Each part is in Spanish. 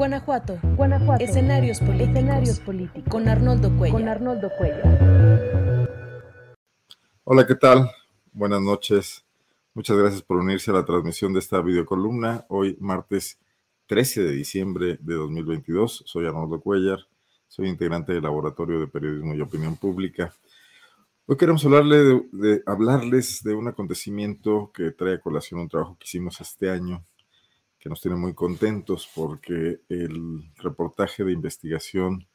Guanajuato. Guanajuato. Escenarios políticos. Escenarios políticos. Con Arnoldo Cuellar. Con Arnoldo Cuellar. Hola, ¿qué tal? Buenas noches. Muchas gracias por unirse a la transmisión de esta videocolumna. Hoy, martes 13 de diciembre de 2022. Soy Arnoldo Cuellar. Soy integrante del Laboratorio de Periodismo y Opinión Pública. Hoy queremos hablarle de, de, hablarles de un acontecimiento que trae a colación un trabajo que hicimos este año, que nos tiene muy contentos porque el reportaje de investigación,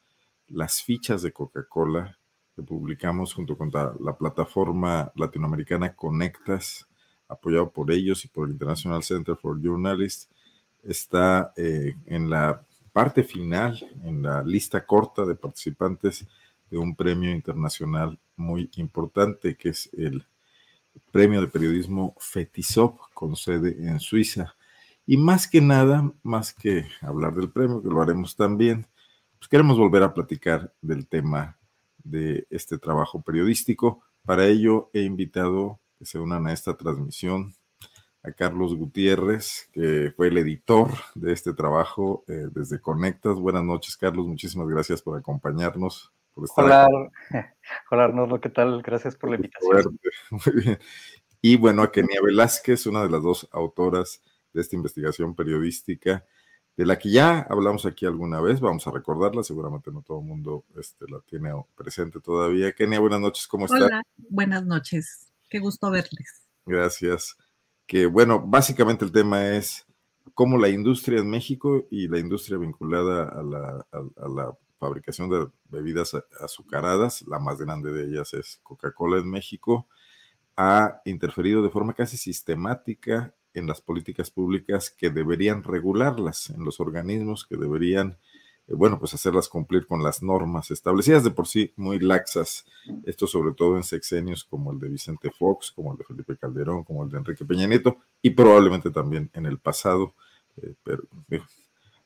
las fichas de Coca-Cola, que publicamos junto con la, la, plataforma latinoamericana Conectas, apoyado por ellos y por el International Center for Journalists, está eh, en la parte final, en la lista corta de participantes de un premio internacional muy importante, que es el Premio de Periodismo FETISOP, con sede en Suiza. Y más que nada, más que hablar del premio, que lo haremos también, pues queremos volver a platicar del tema de este trabajo periodístico. Para ello he invitado que se unan a esta transmisión a Carlos Gutiérrez, que fue el editor de este trabajo eh, desde Conectas. Buenas noches, Carlos. Muchísimas gracias por acompañarnos. Por estar hola, hola Arnoldo, ¿qué tal? Gracias por la invitación. Muy bien. Y bueno, a Kenia Velázquez, una de las dos autoras de esta investigación periodística, de la que ya hablamos aquí alguna vez, vamos a recordarla, seguramente no todo el mundo este, la tiene presente todavía. Kenia, buenas noches, ¿cómo estás? Hola, buenas noches, qué gusto verles. Gracias. Que bueno, básicamente el tema es cómo la industria en México y la industria vinculada a la, a, a la fabricación de bebidas azucaradas, la más grande de ellas es Coca-Cola en México, ha interferido de forma casi sistemática en las políticas públicas que deberían regularlas, en los organismos que deberían, eh, bueno, pues hacerlas cumplir con las normas establecidas de por sí muy laxas. Esto sobre todo en sexenios como el de Vicente Fox, como el de Felipe Calderón, como el de Enrique Peña Nieto y probablemente también en el pasado, eh, pero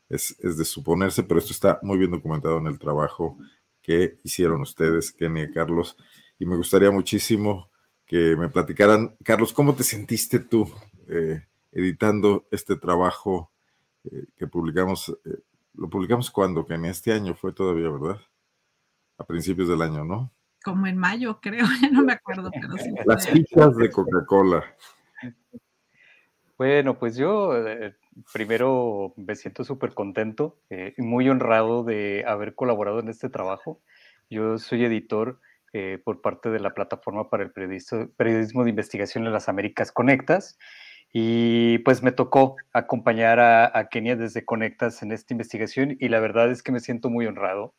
es, es, de suponerse, pero esto está muy bien documentado en el trabajo que hicieron ustedes, Kenny y Carlos, y me gustaría muchísimo que me platicaran, Carlos, ¿cómo te sentiste tú eh, editando este trabajo eh, que publicamos, eh, lo publicamos cuando, que en este año fue todavía, ¿verdad? A principios del año, ¿no? Como en mayo, creo, no me acuerdo, pero sí. Las fichas de Coca-Cola. Bueno, pues yo eh, primero me siento súper contento y muy honrado de haber colaborado en este trabajo. Yo soy editor eh, por parte de la plataforma para el periodismo, periodismo de investigación en las Américas Conectas y pues me tocó acompañar a, Kenia desde Conectas en esta investigación y la verdad es que me siento muy honrado,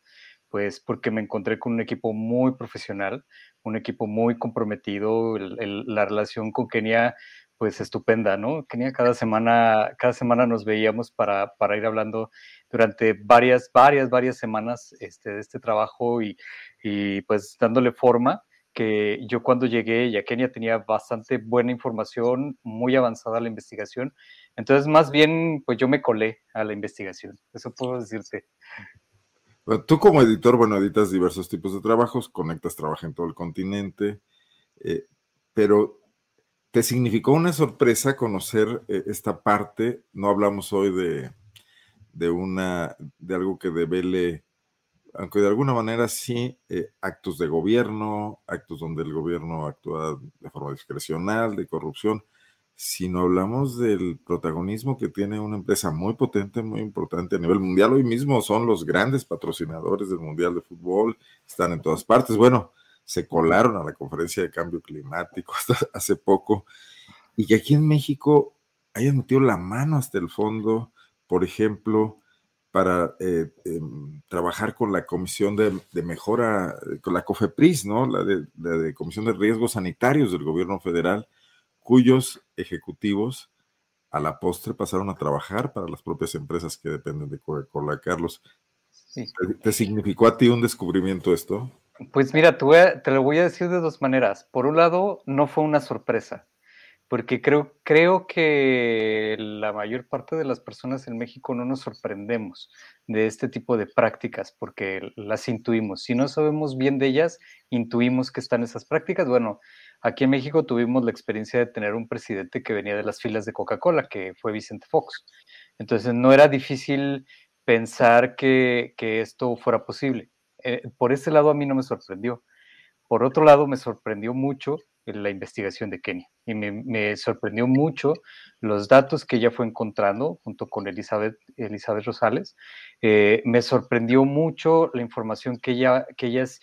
pues porque me encontré con un equipo muy profesional, un equipo muy comprometido, la relación con Kenia pues estupenda, ¿no? Kenia cada semana, cada semana nos veíamos para, para ir hablando durante varias, varias, varias semanas este, de este trabajo y, y pues dándole forma que yo cuando llegué ya Kenia tenía bastante buena información, muy avanzada la investigación. Entonces, más bien, pues yo me colé a la investigación. Eso puedo decirte. Tú como editor, bueno, editas diversos tipos de trabajos, conectas, trabaja en todo el continente, eh, pero ¿te significó una sorpresa conocer eh, esta parte? No hablamos hoy de, de, una, de algo que devele aunque de alguna manera sí, eh, actos de gobierno, actos donde el gobierno actúa de forma discrecional, de corrupción, sino hablamos del protagonismo que tiene una empresa muy potente, muy importante a nivel mundial. Hoy mismo son los grandes patrocinadores del Mundial de Fútbol, están en todas partes. Bueno, se colaron a la conferencia de cambio climático hasta hace poco, y que aquí en México hayan metido la mano hasta el fondo, por ejemplo, para eh, eh, trabajar con la Comisión de, de, Mejora, con la COFEPRIS, ¿no? La de, la de, Comisión de Riesgos Sanitarios del Gobierno Federal, cuyos ejecutivos a la postre pasaron a trabajar para las propias empresas que dependen de Coca-Cola. Carlos, sí. ¿te, ¿te, significó a ti un descubrimiento esto? Pues mira, te, a, te lo voy a decir de dos maneras. Por un lado, no fue una sorpresa porque creo, creo que la mayor parte de las personas en México no nos sorprendemos de este tipo de prácticas porque las intuimos. Si no sabemos bien de ellas, intuimos que están esas prácticas. Bueno, aquí en México tuvimos la experiencia de tener un presidente que venía de las filas de Coca-Cola, que fue Vicente Fox. Entonces no era difícil pensar que, esto fuera posible. Eh, por ese lado a mí no me sorprendió. Por otro lado, me sorprendió mucho la investigación de Kenia y me, sorprendió mucho los datos que ella fue encontrando junto con Elizabeth, Elizabeth Rosales. Eh, me sorprendió mucho la información que, ella, que ellas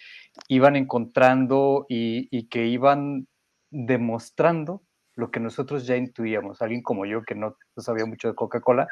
iban encontrando y, que iban demostrando lo que nosotros ya intuíamos. Alguien como yo que no, sabía mucho de Coca-Cola,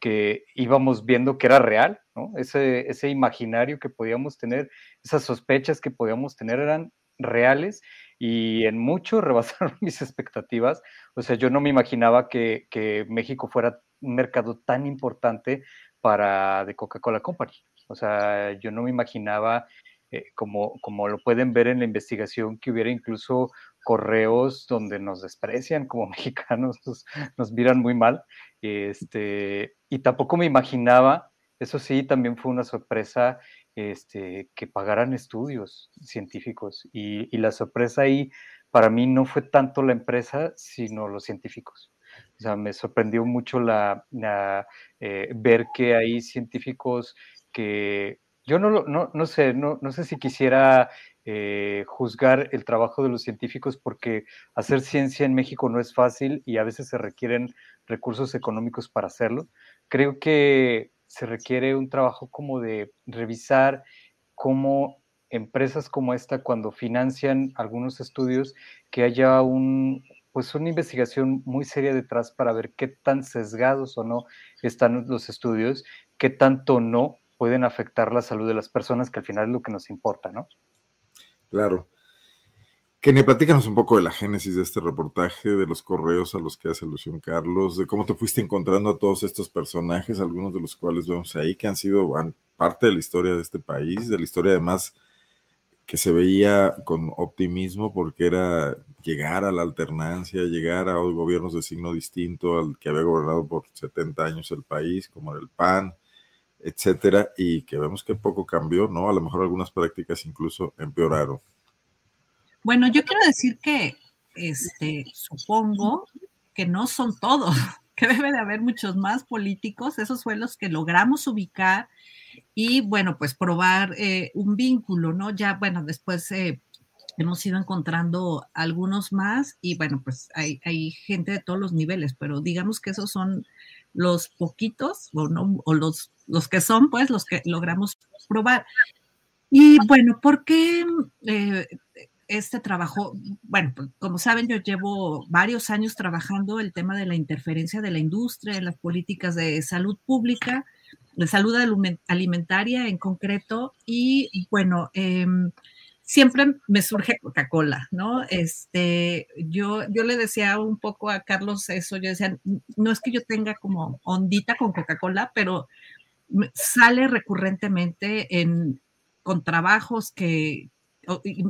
que íbamos viendo que era real, ¿no? Ese, ese imaginario que podíamos tener, esas sospechas que podíamos tener eran reales y en mucho rebasaron mis expectativas. O sea, yo no me imaginaba que, México fuera un mercado tan importante para The Coca-Cola Company. O sea, yo no me imaginaba, eh, como, como lo pueden ver en la investigación, que hubiera incluso correos donde nos desprecian como mexicanos, nos, miran muy mal. Este, y tampoco me imaginaba, eso sí, también fue una sorpresa, este, que pagaran estudios científicos. Y, la sorpresa ahí para mí no fue tanto la empresa, sino los científicos. O sea, me sorprendió mucho la, eh, ver que hay científicos que yo no, no, no sé, no, no, sé si quisiera eh, juzgar el trabajo de los científicos porque hacer ciencia en México no es fácil y a veces se requieren recursos económicos para hacerlo. Creo que se requiere un trabajo como de revisar cómo empresas como esta, cuando financian algunos estudios, que haya un, pues una investigación muy seria detrás para ver qué tan sesgados o no están los estudios, qué tanto no pueden afectar la salud de las personas, que al final es lo que nos importa, ¿no? Claro. Kenny, platícanos un poco de la génesis de este reportaje, de los correos a los que hace alusión Carlos, de cómo te fuiste encontrando a todos estos personajes, algunos de los cuales vemos ahí, que han sido parte de la historia de este país, de la historia además que se veía con optimismo porque era llegar a la alternancia, llegar a gobiernos de signo distinto al que había gobernado por 70 años el país, como el PAN, etcétera, y que vemos que poco cambió, ¿no? A lo mejor algunas prácticas incluso empeoraron. Bueno, yo quiero decir que este, supongo que no son todos, que debe de haber muchos más políticos, esos fue los que logramos ubicar y bueno, pues probar eh, un vínculo, ¿no? Ya, bueno, después eh, hemos ido encontrando algunos más y bueno, pues hay, gente de todos los niveles, pero digamos que esos son los poquitos o, no, o los, los que son, pues, los que logramos probar. Y bueno, ¿por qué eh, este trabajo, bueno, pues, como saben, yo llevo varios años trabajando el tema de la interferencia de la industria en las políticas de salud pública, de salud alimentaria en concreto, y bueno, em, siempre me surge Coca-Cola, ¿no? Este, yo, yo le decía un poco a Carlos eso, yo decía, no es que yo tenga como ondita con Coca-Cola, pero sale recurrentemente en, con trabajos que,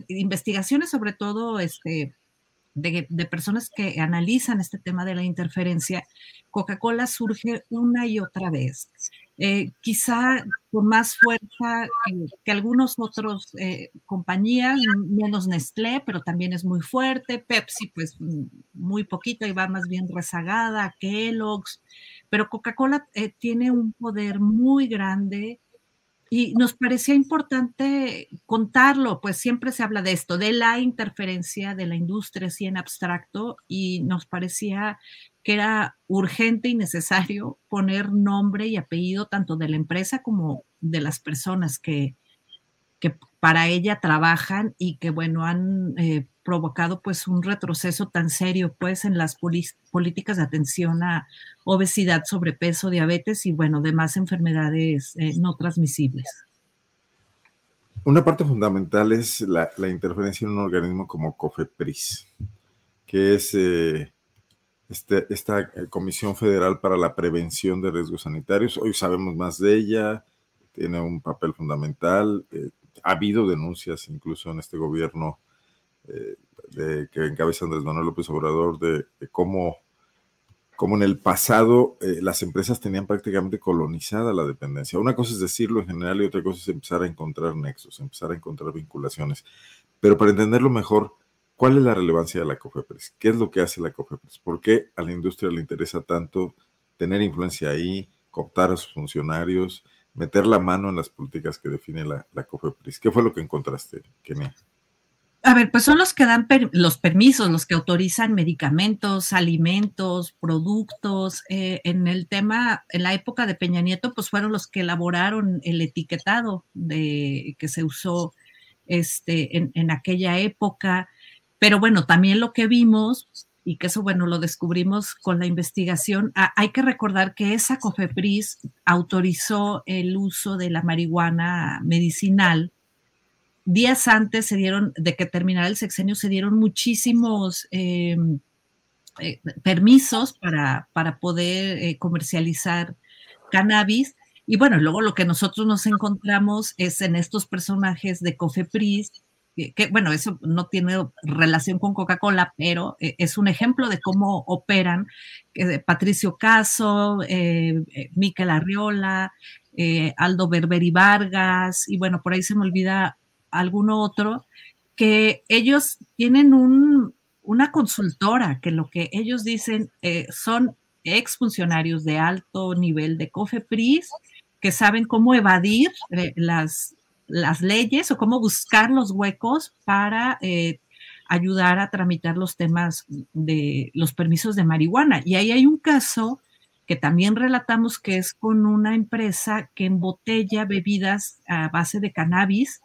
investigaciones sobre todo este, de, personas que analizan este tema de la interferencia, Coca-Cola surge una y otra vez. Eh, quizá con más fuerza que, algunos otros eh, compañías, menos Nestlé, pero también es muy fuerte. Pepsi, pues muy poquito y va más bien rezagada, Kellogg's. Pero Coca-Cola eh, tiene un poder muy grande y nos parecía importante contarlo, pues siempre se habla de esto, de la interferencia de la industria así en abstracto, y nos parecía que era urgente y necesario poner nombre y apellido tanto de la empresa como de las personas que, que para ella trabajan y que, bueno, han eh, provocado pues un retroceso tan serio pues en las políticas de atención a obesidad, sobrepeso, diabetes y bueno, demás enfermedades eh, no transmisibles. Una parte fundamental es la, interferencia en un organismo como COFEPRIS, que es eh, este, esta Comisión Federal para la Prevención de Riesgos Sanitarios. Hoy sabemos más de ella, tiene un papel fundamental. Eh, ha habido denuncias incluso en este gobierno eh, de, que encabeza Andrés Manuel López Obrador de, cómo, en el pasado eh, las empresas tenían prácticamente colonizada la dependencia. Una cosa es decirlo en general y otra cosa es empezar a encontrar nexos, empezar a encontrar vinculaciones. Pero para entenderlo mejor, ¿cuál es la relevancia de la COFEPRIS? ¿Qué es lo que hace la COFEPRIS? ¿Por qué a la industria le interesa tanto tener influencia ahí, cooptar a sus funcionarios, meter la mano en las políticas que define la, la COFEPRIS. ¿Qué fue lo que encontraste, Kenia? A ver, pues son los que dan los permisos, los que autorizan medicamentos, alimentos, productos. Eh, en el tema, en la época de Peña Nieto, pues fueron los que elaboraron el etiquetado de, que se usó este, en, en aquella época. Pero bueno, también lo que vimos y que eso, bueno, lo descubrimos con la investigación. Ah, hay que recordar que esa COFEPRIS autorizó el uso de la marihuana medicinal días antes se dieron, de que terminara el sexenio, se dieron muchísimos em, eh, permisos para, para poder eh, comercializar cannabis. Y bueno, luego lo que nosotros nos encontramos es en estos personajes de Cofepris, que, bueno, eso no tiene relación con Coca-Cola, pero eh, es un ejemplo de cómo operan Patricio Caso, Miquel Arriola, Aldo Berberi Vargas, y bueno, por ahí se me olvida alguno otro, que ellos tienen una consultora que lo que ellos dicen eh, son exfuncionarios de alto nivel de COFEPRIS que saben cómo evadir eh, las, las leyes o cómo buscar los huecos para eh, ayudar a tramitar los temas de los permisos de marihuana. Y ahí hay un caso que también relatamos que es con una empresa que embotella bebidas a base de cannabis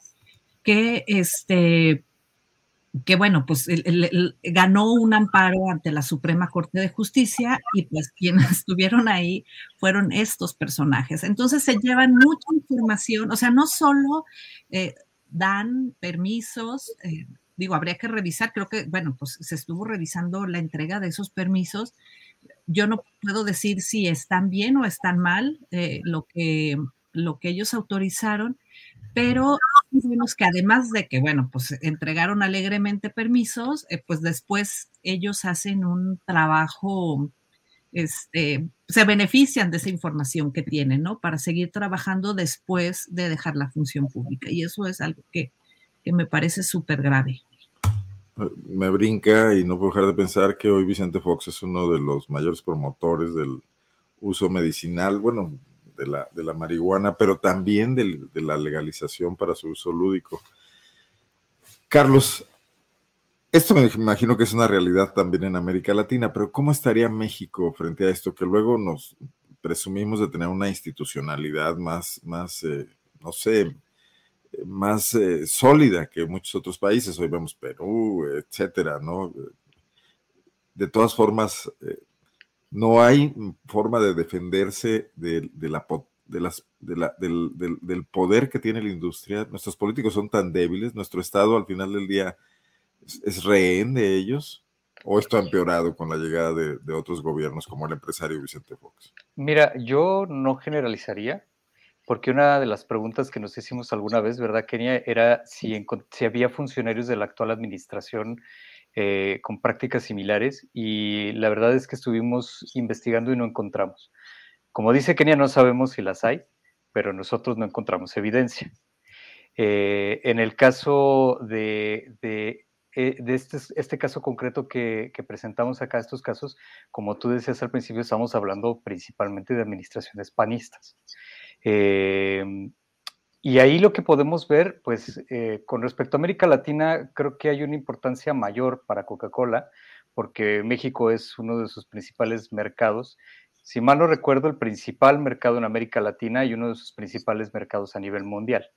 que este que bueno, pues ganó un amparo ante la Suprema Corte de Justicia y pues quienes estuvieron ahí fueron estos personajes. Entonces se llevan mucha información, o sea, no solo eh, dan permisos, eh, digo, habría que revisar, creo que, bueno, pues se estuvo revisando la entrega de esos permisos. Yo no puedo decir si están bien o están mal eh, lo, que, lo que ellos autorizaron, pero vimos que además de que, bueno, pues entregaron alegremente permisos, eh, pues después ellos hacen un trabajo, este, se benefician de esa información que tienen, ¿no? Para seguir trabajando después de dejar la función pública. Y eso es algo que, que me parece súper grave. Me brinca y no puedo dejar de pensar que hoy Vicente Fox es uno de los mayores promotores del uso medicinal, bueno, de la, de la marihuana, pero también de, la legalización para su uso lúdico. Carlos, esto me imagino que es una realidad también en América Latina, pero ¿cómo estaría México frente a esto? Que luego nos presumimos de tener una institucionalidad más, más eh, no sé, más eh, sólida que muchos otros países. Hoy vemos Perú, etcétera, ¿no? De todas formas, eh, no hay forma de defenderse de, la, de las, del, poder que tiene la industria. Nuestros políticos son tan débiles, nuestro Estado al final del día es, rehén de ellos. ¿O esto ha empeorado con la llegada de, otros gobiernos como el empresario Vicente Fox? Mira, yo no generalizaría, porque una de las preguntas que nos hicimos alguna vez, ¿verdad, Kenia? Era si, si había funcionarios de la actual administración eh, con prácticas similares y la verdad es que estuvimos investigando y no encontramos. Como dice Kenia, no sabemos si las hay, pero nosotros no encontramos evidencia. Eh, en el caso de, de, eh, este, este, caso concreto que, que, presentamos acá, estos casos, como tú decías al principio, estamos hablando principalmente de administraciones panistas. Y ahí lo que podemos ver, pues eh, con respecto a América Latina, creo que hay una importancia mayor para Coca-Cola, porque México es uno de sus principales mercados. Si mal no recuerdo, el principal mercado en América Latina y uno de sus principales mercados a nivel mundial.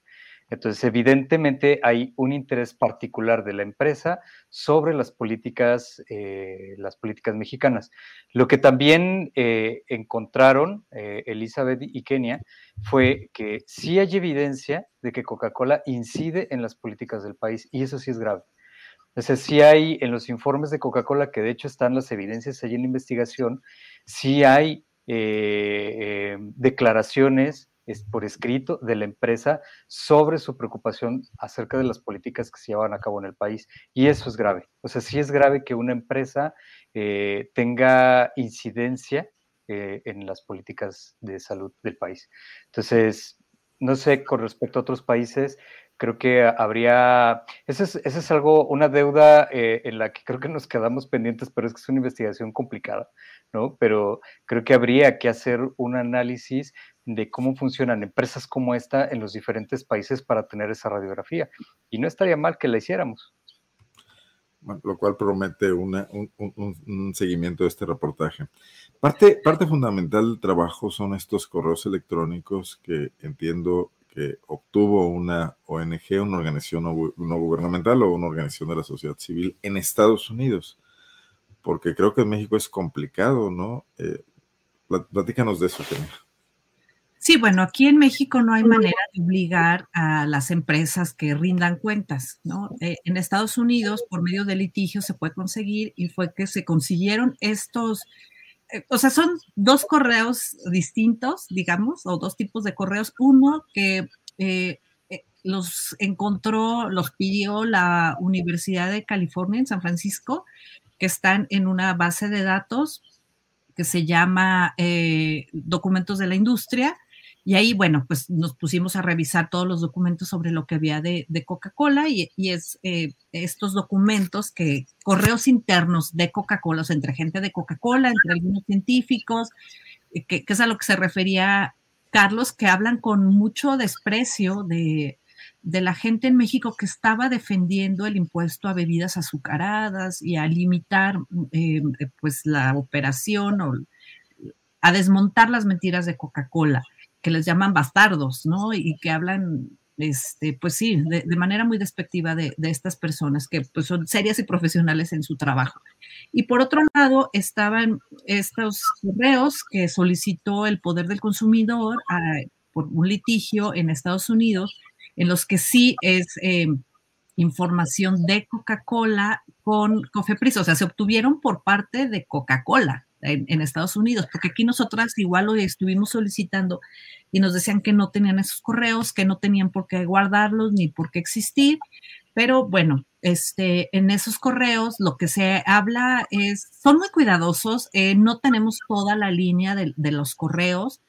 Entonces, evidentemente hay un interés particular de la empresa sobre las políticas, eh, las políticas mexicanas. Lo que también eh, encontraron eh, Elizabeth y Kenia fue que sí hay evidencia de que Coca-Cola incide en las políticas del país y eso sí es grave. Entonces, sí hay en los informes de Coca-Cola, que de hecho están las evidencias allí en la investigación, sí hay declaraciones es por escrito de la empresa sobre su preocupación acerca de las políticas que se llevan a cabo en el país. Y eso es grave. O sea, sí es grave que una empresa eh, tenga incidencia eh, en las políticas de salud del país. Entonces, no sé, con respecto a otros países, creo que habría, ese es, ese es algo, una deuda eh, en la que creo que nos quedamos pendientes, pero es que es una investigación complicada, ¿no? Pero creo que habría que hacer un análisis de cómo funcionan empresas como esta en los diferentes países para tener esa radiografía. Y no estaría mal que la hiciéramos. lo cual promete una, un, un, seguimiento de este reportaje. Parte, parte fundamental del trabajo son estos correos electrónicos que entiendo que obtuvo una ONG, una organización no, gubernamental o una organización de la sociedad civil en Estados Unidos, porque creo que en México es complicado, ¿no? Eh, platícanos de eso, Kenia. Sí, bueno, aquí en México no hay manera de obligar a las empresas que rindan cuentas, ¿no? Eh, en Estados Unidos, por medio de litigio, se puede conseguir y fue que se consiguieron estos, o sea, son dos correos distintos, digamos, o dos tipos de correos. Uno que eh, los encontró, los pidió la Universidad de California en San Francisco, que están en una base de datos que se llama Documentos de la Industria y ahí, bueno, pues nos pusimos a revisar todos los documentos sobre lo que había de, Coca-Cola y, es eh, estos documentos que, correos internos de Coca-Cola, o sea, entre gente de Coca-Cola, entre algunos científicos, eh, que, es a lo que se refería Carlos, que hablan con mucho desprecio de, la gente en México que estaba defendiendo el impuesto a bebidas azucaradas y a limitar eh, pues la operación o a desmontar las mentiras de Coca-Cola que les llaman bastardos, ¿no? Y que hablan, este, pues sí, de, manera muy despectiva de, estas personas que pues, son serias y profesionales en su trabajo. Y por otro lado, estaban estos correos que solicitó el poder del consumidor por un litigio en Estados Unidos, en los que sí es eh, información de Coca-Cola con Cofepris, o sea, se obtuvieron por parte de Coca-Cola en, Estados Unidos, porque aquí nosotras igual lo estuvimos solicitando y nos decían que no tenían esos correos, que no tenían por qué guardarlos ni por qué existir, pero bueno, este, en esos correos lo que se habla es, son muy cuidadosos, eh, no tenemos toda la línea de, los correos,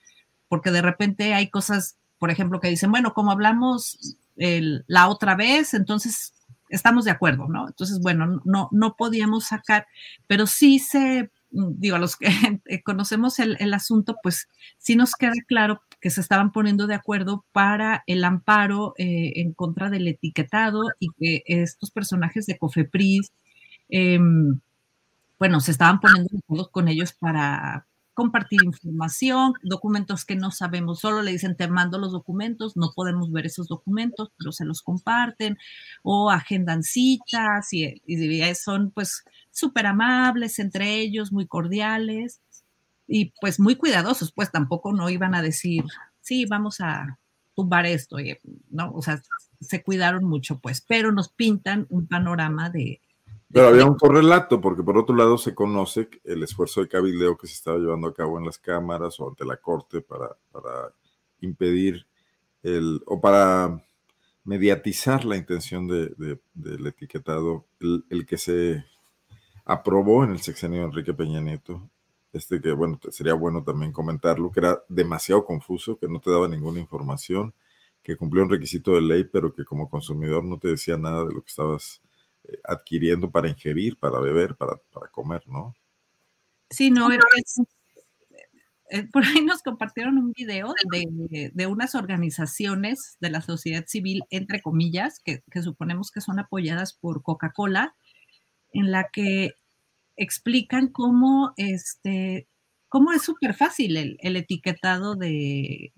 porque de repente hay cosas, por ejemplo, que dicen, bueno, como hablamos la otra vez, entonces estamos de acuerdo, ¿no? Entonces, bueno, no, no podíamos sacar, pero sí se digo, a los que eh, conocemos el, asunto, pues sí nos queda claro que se estaban poniendo de acuerdo para el amparo eh, en contra del etiquetado y que estos personajes de Cofepris, em, bueno, se estaban poniendo de acuerdo con ellos para compartir información, documentos que no sabemos, solo le dicen te mando los documentos, no podemos ver esos documentos, pero se los comparten, o agendan citas y son pues súper amables entre ellos, muy cordiales y pues muy cuidadosos, pues tampoco no iban a decir, sí, vamos a tumbar esto, ¿no? O sea, se cuidaron mucho, pues, pero nos pintan un panorama de... Pero había un correlato, porque por otro lado se conoce el esfuerzo de cabildeo que se estaba llevando a cabo en las cámaras o ante la corte para, para impedir el, o para mediatizar la intención de, del etiquetado, el que se aprobó en el sexenio de Enrique Peña Nieto, este que, bueno, sería bueno también comentarlo, que era demasiado confuso, que no te daba ninguna información, que cumplía un requisito de ley, pero que como consumidor no te decía nada de lo que estabas eh, adquiriendo para ingerir, para beber, para, comer, ¿no? Sí, no, eh, por ahí nos compartieron un video de, unas organizaciones de la sociedad civil, entre comillas, que, que suponemos que son apoyadas por Coca-Cola, en la que explican cómo, este, cómo es súper fácil el, etiquetado de,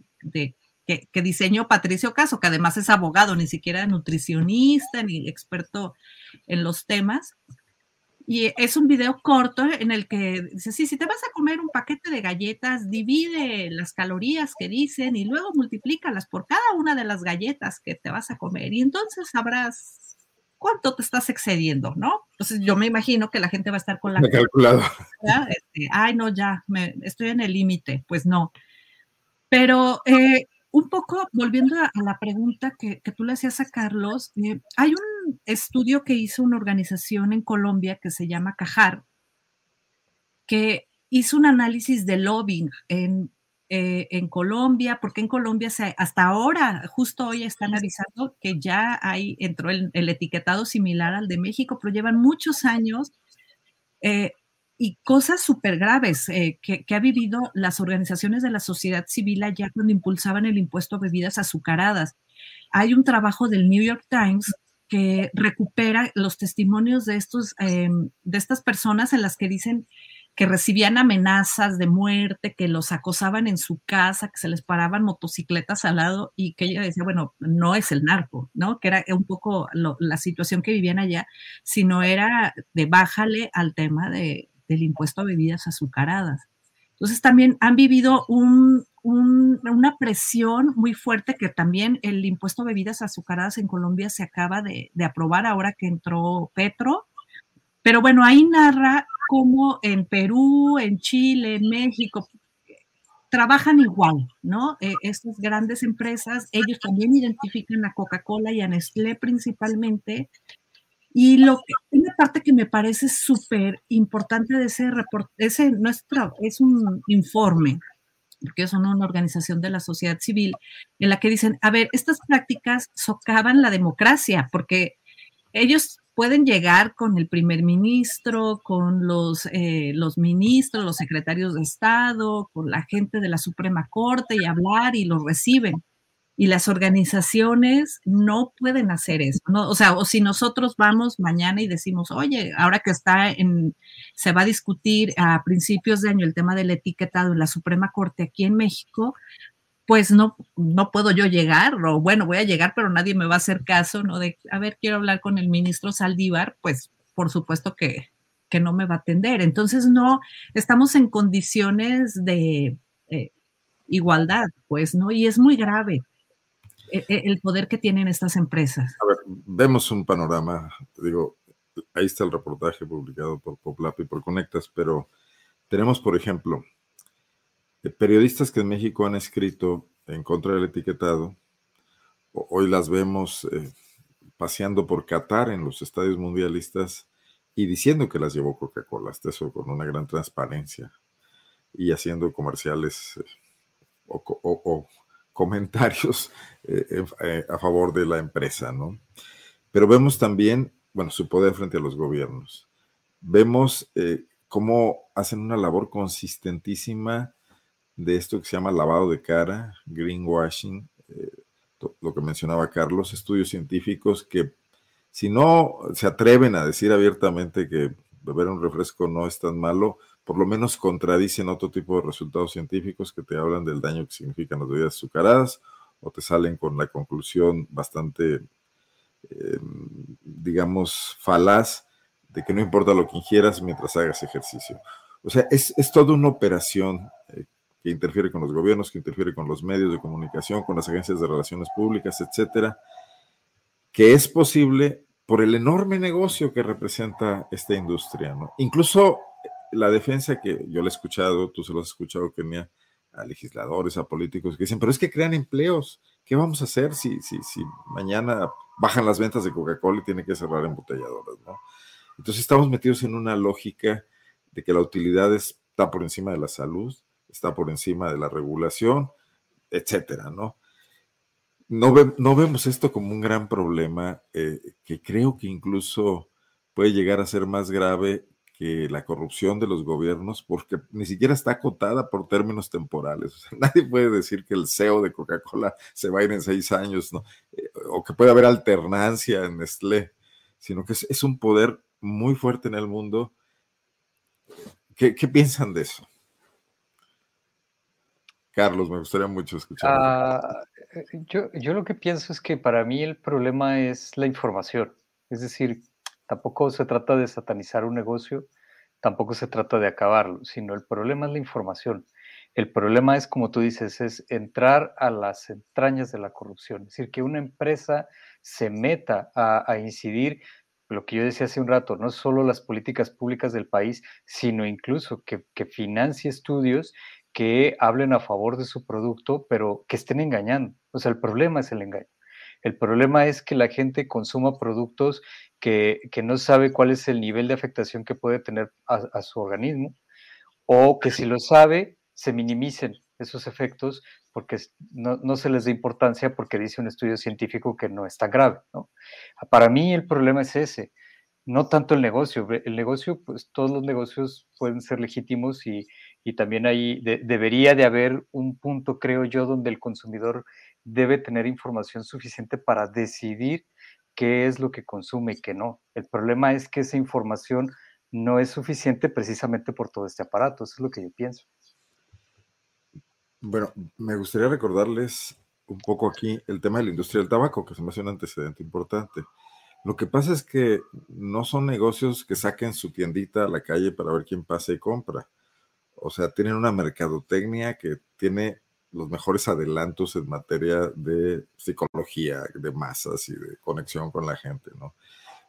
que, diseñó Patricio Caso, que además es abogado, ni siquiera nutricionista ni experto en los temas. Y es un video corto en el que dice, sí, si te vas a comer un paquete de galletas, divide las calorías que dicen y luego multiplícalas por cada una de las galletas que te vas a comer. Y entonces sabrás cuánto te estás excediendo, ¿no? Entonces yo me imagino que la gente va a estar con la calculadora. Este, Ay, no, ya, me, estoy en el límite. Pues no. Pero eh, un poco volviendo a, la pregunta que, tú le hacías a Carlos, eh, hay un estudio que hizo una organización en Colombia que se llama Cajar, que hizo un análisis de lobbying en eh, en Colombia, porque en Colombia se, hasta ahora, justo hoy están avisando que ya hay, entró el, etiquetado similar al de México, pero llevan muchos años eh, y cosas súper graves eh, que, que, ha vivido las organizaciones de la sociedad civil allá cuando impulsaban el impuesto a bebidas azucaradas. Hay un trabajo del New York Times que recupera los testimonios de, estos, em, de estas personas en las que dicen que recibían amenazas de muerte, que los acosaban en su casa, que se les paraban motocicletas al lado y que ella decía, bueno, no es el narco, ¿no? Que era un poco la situación que vivían allá, sino era de bájale al tema de, del impuesto a bebidas azucaradas. Entonces también han vivido un, una presión muy fuerte que también el impuesto a bebidas azucaradas en Colombia se acaba de, aprobar ahora que entró Petro. Pero bueno, ahí narra cómo en Perú, en Chile, en México, trabajan igual, ¿no? Eh, estas grandes empresas, ellos también identifican a Coca-Cola y a Nestlé principalmente. Y lo que, una parte que me parece súper importante de ese reporte, ese nuestro, es un informe porque son una organización de la sociedad civil, en la que dicen, a ver, estas prácticas socavan la democracia, porque ellos pueden llegar con el primer ministro, con los, eh, los ministros, los secretarios de Estado, con la gente de la Suprema Corte y hablar y los reciben y las organizaciones no pueden hacer eso, ¿no? O sea, o si nosotros vamos mañana y decimos, oye, ahora que está en, se va a discutir a principios de año el tema del etiquetado en la Suprema Corte aquí en México, pues no, no puedo yo llegar, o bueno, voy a llegar, pero nadie me va a hacer caso, ¿no? De, a ver, quiero hablar con el ministro Saldívar, pues por supuesto que, que no me va a atender. Entonces, no, estamos en condiciones de eh, igualdad, pues, ¿no? Y es muy grave. E, e, el poder que tienen estas empresas. A ver, vemos un panorama, digo, ahí está el reportaje publicado por Poplap y por Conectas, pero tenemos, por ejemplo, eh, periodistas que en México han escrito en contra del etiquetado, hoy las vemos eh, paseando por Qatar en los estadios mundialistas y diciendo que las llevó Coca-Cola, hasta eso con una gran transparencia y haciendo comerciales eh, o comentarios eh, eh, a favor de la empresa, ¿no? Pero vemos también, bueno, su poder frente a los gobiernos. Vemos eh, cómo hacen una labor consistentísima de esto que se llama lavado de cara, greenwashing, lo que mencionaba Carlos, estudios científicos que si no se atreven a decir abiertamente que beber un refresco no es tan malo, por lo menos contradicen otro tipo de resultados científicos que te hablan del daño que significan las bebidas azucaradas o te salen con la conclusión bastante, em, digamos, falaz de que no importa lo que ingieras mientras hagas ejercicio. O sea, es, toda una operación eh, que interfiere con los gobiernos, que interfiere con los medios de comunicación, con las agencias de relaciones públicas, etcétera, que es posible por el enorme negocio que representa esta industria, ¿no? Incluso la defensa que yo le he escuchado, tú se lo has escuchado, Kenia, a legisladores, a políticos que dicen, pero es que crean empleos. ¿Qué vamos a hacer si, si, si mañana bajan las ventas de Coca-Cola y tiene que cerrar embotelladoras? ¿no? Entonces estamos metidos en una lógica de que la utilidad está por encima de la salud, está por encima de la regulación, etcétera, ¿no? No, no vemos esto como un gran problema eh, que creo que incluso puede llegar a ser más grave que la corrupción de los gobiernos, porque ni siquiera está acotada por términos temporales. nadie puede decir que el CEO de Coca-Cola se va a ir en seis años, ¿no? Eh, o que puede haber alternancia en Nestlé, sino que es, un poder muy fuerte en el mundo. ¿Qué, piensan de eso? Carlos, me gustaría mucho escuchar. Ah, eh, yo, yo lo que pienso es que para mí el problema es la información. Es decir, Tampoco se trata de satanizar un negocio, tampoco se trata de acabarlo, sino el problema es la información. El problema es, como tú dices, es entrar a las entrañas de la corrupción, es decir, que una empresa se meta a, incidir, lo que yo decía hace un rato, no solo las políticas públicas del país, sino incluso que, que financie estudios que hablen a favor de su producto, pero que estén engañando. O sea, el problema es el engaño. El problema es que la gente consuma productos que, no sabe cuál es el nivel de afectación que puede tener a, su organismo, o que si lo sabe, se minimicen esos efectos porque no, se les da importancia porque dice un estudio científico que no está grave. Para mí el problema es ese, no tanto el negocio. El negocio, pues todos los negocios pueden ser legítimos y, también ahí debería de haber un punto, creo yo, donde el consumidor debe tener información suficiente para decidir qué es lo que consume y qué no. El problema es que esa información no es suficiente precisamente por todo este aparato, eso es lo que yo pienso. Bueno, me gustaría recordarles un poco aquí el tema de la industria del tabaco, que se me hace un antecedente importante. Lo que pasa es que no son negocios que saquen su tiendita a la calle para ver quién pasa y compra. O sea, tienen una mercadotecnia que tiene los mejores adelantos en materia de psicología, de masas y de conexión con la gente, ¿no?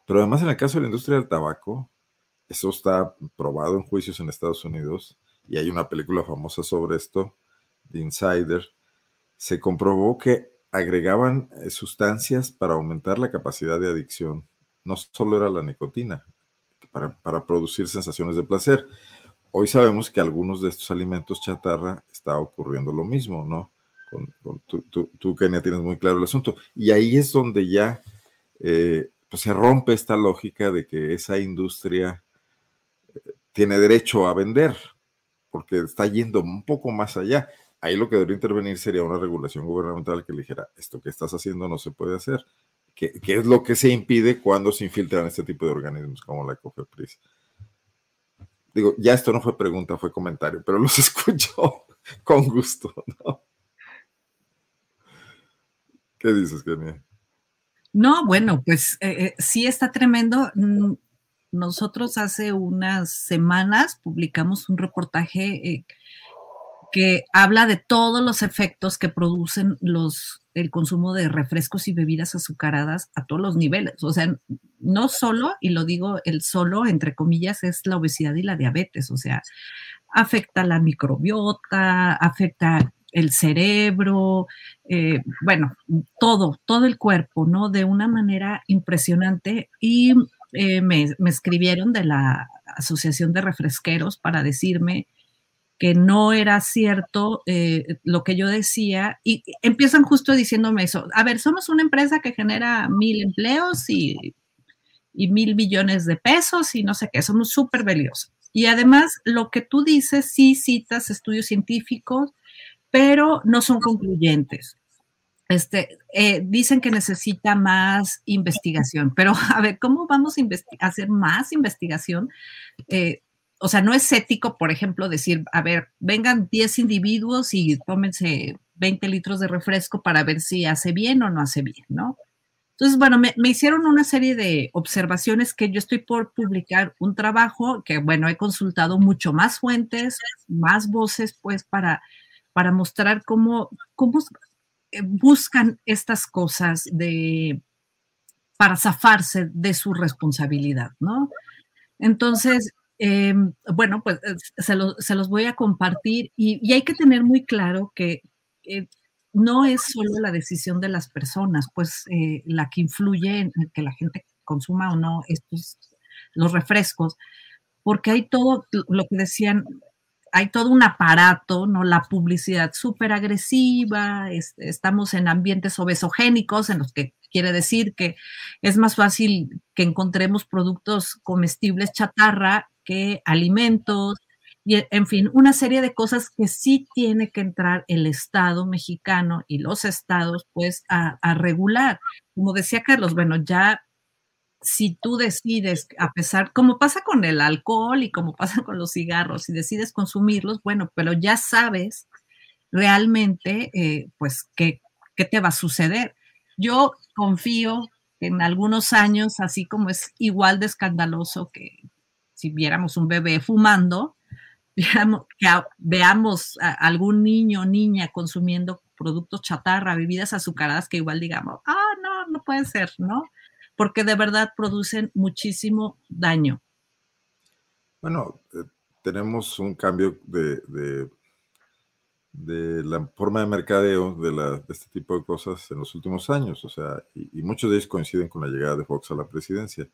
Pero además en el caso de la industria del tabaco, eso está probado en juicios en Estados Unidos y hay una película famosa sobre esto, The Insider. Se comprobó que agregaban eh, sustancias para aumentar la capacidad de adicción. No solo era la nicotina, para, producir sensaciones de placer. Hoy sabemos que algunos de estos alimentos chatarra está ocurriendo lo mismo, ¿no? Con, tú, Kenia, tienes muy claro el asunto. Y ahí es donde ya eh, pues se rompe esta lógica de que esa industria tiene derecho a vender, porque está yendo un poco más allá. Ahí lo que debería intervenir sería una regulación gubernamental que le dijera, esto que estás haciendo no se puede hacer. ¿Qué, es lo que se impide cuando se infiltran este tipo de organismos como la COFEPRIS? Digo, ya esto no fue pregunta, fue comentario, pero los escucho con gusto, ¿no? ¿Qué dices, Kenia? No, bueno, pues eh, eh, sí está tremendo. Mm, nosotros hace unas semanas publicamos un reportaje eh, que habla de todos los efectos que producen los, el consumo de refrescos y bebidas azucaradas a todos los niveles. O sea, no solo, y lo digo el solo, entre comillas, es la obesidad y la diabetes. O sea, afecta la microbiota, afecta el cerebro, eh, bueno, todo, todo el cuerpo, ¿no? De una manera impresionante. Y eh, me, escribieron de la Asociación de Refresqueros para decirme que no era cierto eh, lo que yo decía y empiezan justo diciéndome eso. A ver, somos una empresa que genera mil empleos y, y mil millones de pesos y no sé qué, somos súper valiosos. Y además, lo que tú dices, sí citas estudios científicos, pero no son concluyentes. Este, eh, dicen que necesita más investigación, pero a ver, ¿cómo vamos a, hacer más investigación? Eh, o sea, no es ético, por ejemplo, decir, a ver, vengan 10 individuos y tómense 20 litros de refresco para ver si hace bien o no hace bien, ¿no? Entonces, bueno, me, me, hicieron una serie de observaciones que yo estoy por publicar un trabajo que, bueno, he consultado mucho más fuentes, más voces, pues, para, para mostrar cómo, cómo buscan estas cosas de, para zafarse de su responsabilidad, ¿no? Entonces, em, bueno, pues eh, se, los voy a compartir y, hay que tener muy claro que no es solo la decisión de las personas, pues eh, la que influye en que la gente consuma o no estos, los refrescos, porque hay todo lo que decían hay todo un aparato, ¿no? La publicidad súper agresiva, estamos en ambientes obesogénicos, en los que quiere decir que es más fácil que encontremos productos comestibles chatarra que alimentos, y en fin, una serie de cosas que sí tiene que entrar el Estado mexicano y los estados, pues, a, a regular. Como decía Carlos, bueno, ya si tú decides, a pesar, como pasa con el alcohol y como pasa con los cigarros, si decides consumirlos, bueno, pero ya sabes realmente, eh, pues, qué, qué te va a suceder. Yo confío en algunos años, así como es igual de escandaloso que si viéramos un bebé fumando, veamos, que veamos a algún niño o niña consumiendo productos chatarra, bebidas azucaradas, que igual digamos, ah, no, no puede ser, ¿no? porque de verdad producen muchísimo daño. Bueno, eh, tenemos un cambio de, la forma de mercadeo de, la, este tipo de cosas en los últimos años, o sea, y, muchos de ellos coinciden con la llegada de Fox a la presidencia.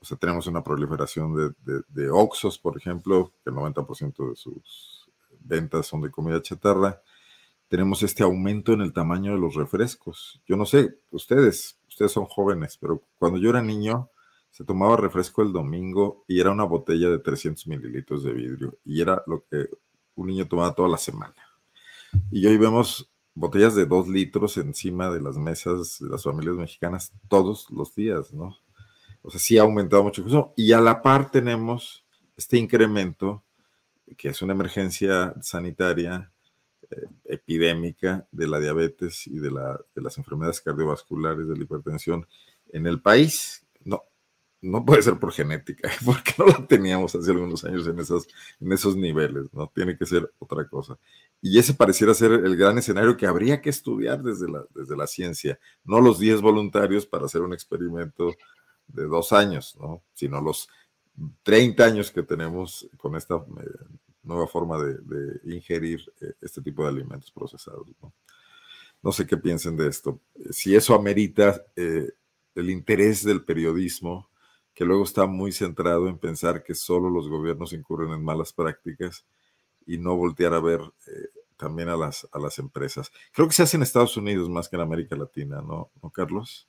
O sea, tenemos una proliferación de, de, Oxos, por ejemplo, que el 90% de sus ventas son de comida chatarra, tenemos este aumento en el tamaño de los refrescos. Yo no sé, ustedes, ustedes son jóvenes, pero cuando yo era niño, se tomaba refresco el domingo y era una botella de 300 mililitros de vidrio y era lo que un niño tomaba toda la semana. Y hoy vemos botellas de dos litros encima de las mesas de las familias mexicanas todos los días, ¿no? O sea, sí ha aumentado mucho eso. Y a la par tenemos este incremento, que es una emergencia sanitaria eh, epidémica de la diabetes y de, la, de las enfermedades cardiovasculares, de la hipertensión en el país. No, puede ser por genética, porque no la teníamos hace algunos años en esos, en esos niveles, ¿no? Tiene que ser otra cosa. Y ese pareciera ser el gran escenario que habría que estudiar desde la, desde la ciencia, no los 10 voluntarios para hacer un experimento de dos años, ¿no? Sino los 30 años que tenemos con esta eh, nueva forma de, ingerir eh, este tipo de alimentos procesados, ¿no? No sé qué piensen de esto. Si eso amerita eh, el interés del periodismo, que luego está muy centrado en pensar que solo los gobiernos incurren en malas prácticas y no voltear a ver eh, también a las, a las empresas. Creo que se hace en Estados Unidos más que en América Latina, ¿no, ¿No Carlos?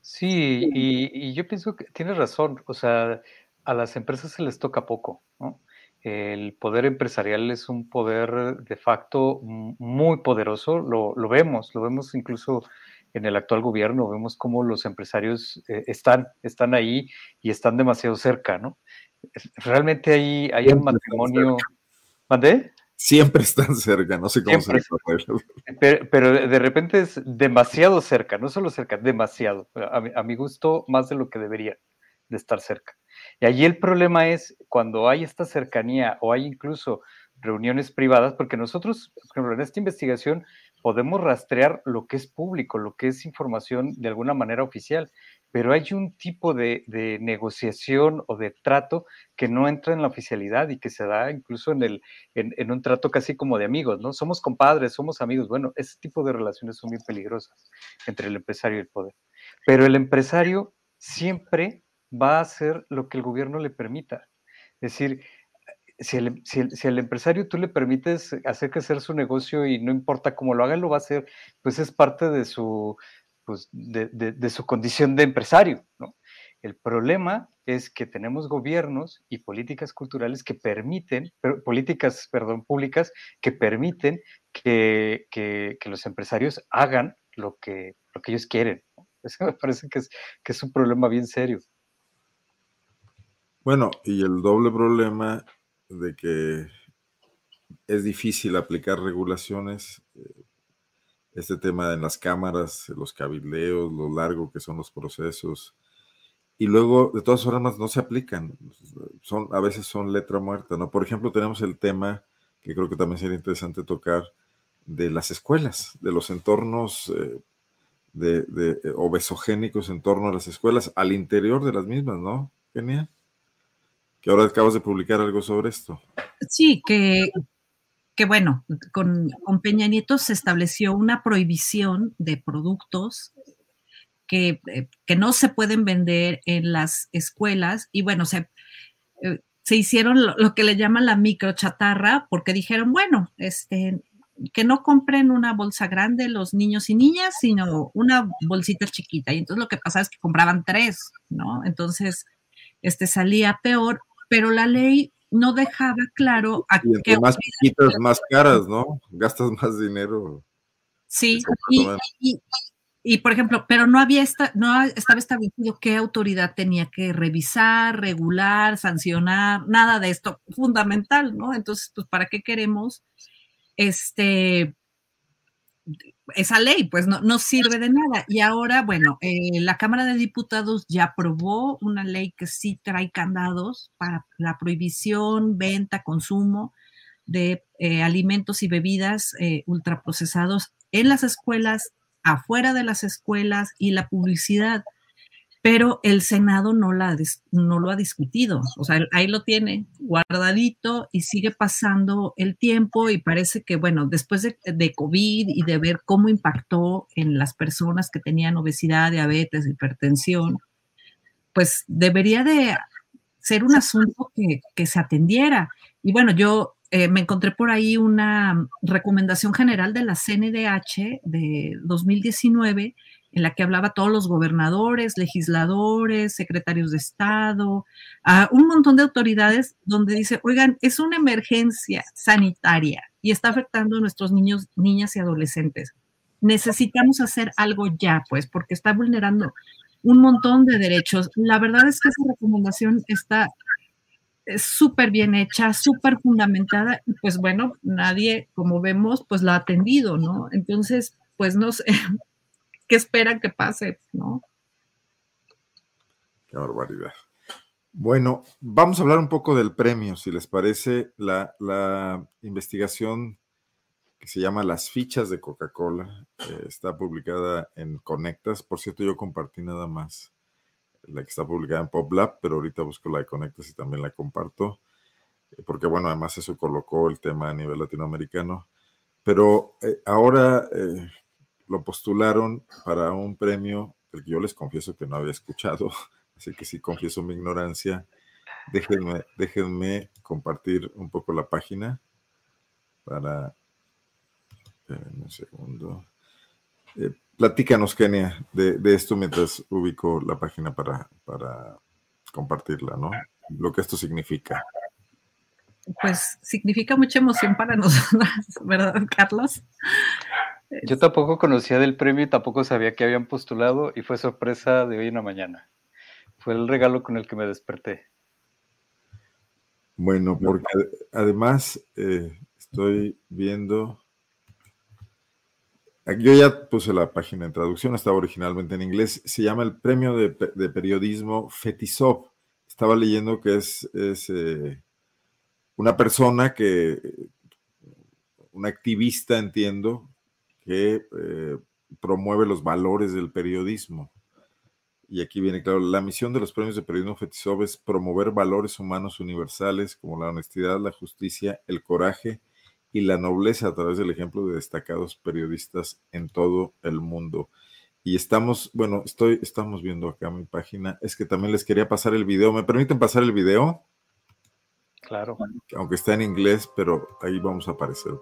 Sí, y, yo pienso que tienes razón, o sea, a las empresas se les toca poco, ¿no? El poder empresarial es un poder de facto muy poderoso, lo, lo vemos, lo vemos incluso en el actual gobierno, vemos cómo los empresarios eh, están, están ahí y están demasiado cerca, ¿no? Realmente hay, hay un matrimonio... ¿Mandé? Siempre están cerca, no sé cómo se pero, pero, de repente es demasiado cerca, no solo cerca, demasiado. A mi, a mi gusto, más de lo que debería de estar cerca. Y allí el problema es cuando hay esta cercanía o hay incluso reuniones privadas, porque nosotros, por ejemplo, en esta investigación podemos rastrear lo que es público, lo que es información de alguna manera oficial, pero hay un tipo de, negociación o de trato que no entra en la oficialidad y que se da incluso en, en, un trato casi como de amigos, ¿no? Somos compadres, somos amigos. Bueno, ese tipo de relaciones son bien peligrosas entre el empresario y el poder. Pero el empresario siempre va a hacer lo que el gobierno le permita. Es decir, si el, si, empresario tú le permites hacer crecer su negocio y no importa cómo lo haga, lo va a hacer, pues es parte de su, pues de, su condición de empresario. ¿no? El problema es que tenemos gobiernos y políticas culturales que permiten, políticas, perdón, públicas que permiten que, que, los empresarios hagan lo que, lo que ellos quieren. Eso me parece que es, que es un problema bien serio. Bueno, y el doble problema de que es difícil aplicar regulaciones, eh, este tema en las cámaras, los cabildeos, lo largo que son los procesos, y luego de todas formas no se aplican, son, a veces son letra muerta, ¿no? Por ejemplo, tenemos el tema que creo que también sería interesante tocar de las escuelas, de los entornos eh, de, de, eh, obesogénicos en torno a las escuelas, al interior de las mismas, ¿no? Genial que ahora acabas de publicar algo sobre esto. Sí, que, que bueno, con, Peña Nieto se estableció una prohibición de productos que, eh, que, no se pueden vender en las escuelas y bueno, se, eh, se hicieron lo, que le llaman la microchatarra porque dijeron, bueno, este, que no compren una bolsa grande los niños y niñas, sino una bolsita chiquita. Y entonces lo que pasaba es que compraban tres, ¿no? Entonces, este salía peor pero la ley no dejaba claro a qué más chiquitas, más caras, ¿no? Gastas más dinero. Sí, y, por ejemplo, pero no había esta, no estaba establecido qué autoridad tenía que revisar, regular, sancionar, nada de esto, fundamental, ¿no? Entonces, pues, ¿para qué queremos este esa ley, pues no, no, sirve de nada. Y ahora, bueno, eh, la Cámara de Diputados ya aprobó una ley que sí trae candados para la prohibición, venta, consumo de eh, alimentos y bebidas eh, ultraprocesados en las escuelas, afuera de las escuelas y la publicidad pero el Senado no, la, no lo ha discutido. O sea, ahí lo tiene guardadito y sigue pasando el tiempo y parece que, bueno, después de, COVID y de ver cómo impactó en las personas que tenían obesidad, diabetes, hipertensión, pues debería de ser un asunto que, que se atendiera. Y bueno, yo eh, me encontré por ahí una recomendación general de la CNDH de 2019 en la que hablaba todos los gobernadores, legisladores, secretarios de Estado, a un montón de autoridades donde dice, oigan, es una emergencia sanitaria y está afectando a nuestros niños, niñas y adolescentes. Necesitamos hacer algo ya, pues, porque está vulnerando un montón de derechos. La verdad es que esa recomendación está súper bien hecha, súper fundamentada, y pues bueno, nadie, como vemos, pues la ha atendido, ¿no? Entonces, pues no sé, ¿qué esperan que pase, no? Qué barbaridad. Bueno, vamos a hablar un poco del premio, si les parece, la, la investigación que se llama Las fichas de Coca-Cola, eh, está publicada en Conectas, por cierto, yo compartí nada más la que está publicada en PopLab, pero ahorita busco la de Conectas y también la comparto, eh, porque bueno, además eso colocó el tema a nivel latinoamericano. Pero eh, ahora eh, lo postularon para un premio el que yo les confieso que no había escuchado, así que sí confieso mi ignorancia. Déjenme, déjenme compartir un poco la página para... un segundo. Platícanos, Kenia, de, esto mientras ubico la página para, para compartirla, ¿no? Lo que esto significa. Pues significa mucha emoción para nosotros, ¿verdad, Carlos? Yo tampoco conocía del premio y tampoco sabía que habían postulado y fue sorpresa de hoy en la mañana. Fue el regalo con el que me desperté. Bueno, porque además eh, estoy viendo yo ya puse la página en traducción, estaba originalmente en inglés. Se llama el Premio de, Periodismo Fetisov. Estaba leyendo que es, eh, una persona que, una activista, entiendo, que eh, promueve los valores del periodismo. Y aquí viene claro, la misión de los premios de periodismo Fetisov es promover valores humanos universales como la honestidad, la justicia, el coraje y la nobleza a través del ejemplo de destacados periodistas en todo el mundo. Y estamos, bueno, estoy, estamos viendo acá mi página. Es que también les quería pasar el video. ¿Me permiten pasar el video? Claro. Aunque está en inglés, pero ahí vamos a aparecer.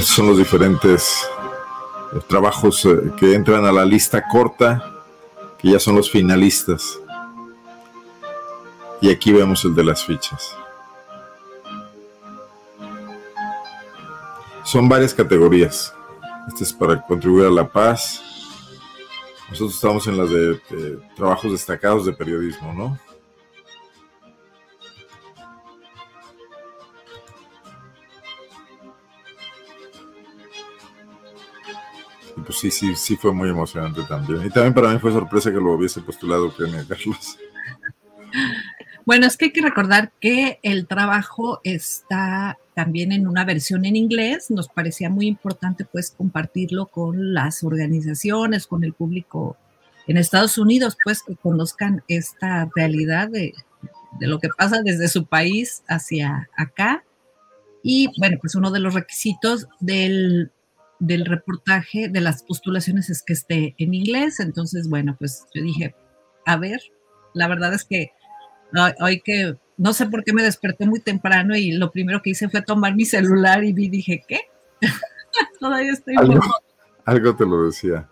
Estos son los diferentes trabajos eh, que entran a la lista corta, que ya son los finalistas. Y aquí vemos el de las fichas. Son varias categorías. Este es para contribuir a la paz. Nosotros estamos en las de trabajos destacados de periodismo, ¿no? Sí, sí, sí fue muy emocionante también. Y también para mí fue sorpresa que lo hubiese postulado Kenia Carlos. Bueno, es que hay que recordar que el trabajo está también en una versión en inglés. Nos parecía muy importante pues compartirlo con las organizaciones, con el público en Estados Unidos, pues que conozcan esta realidad de, de lo que pasa desde su país hacia acá. Y bueno, pues uno de los requisitos del del reportaje de las postulaciones es que esté en inglés. Entonces, bueno, pues yo dije, a ver, la verdad es que hoy que no sé por qué me desperté muy temprano y lo primero que hice fue tomar mi celular y vi, dije, ¿qué? Todavía estoy algo, algo te lo decía.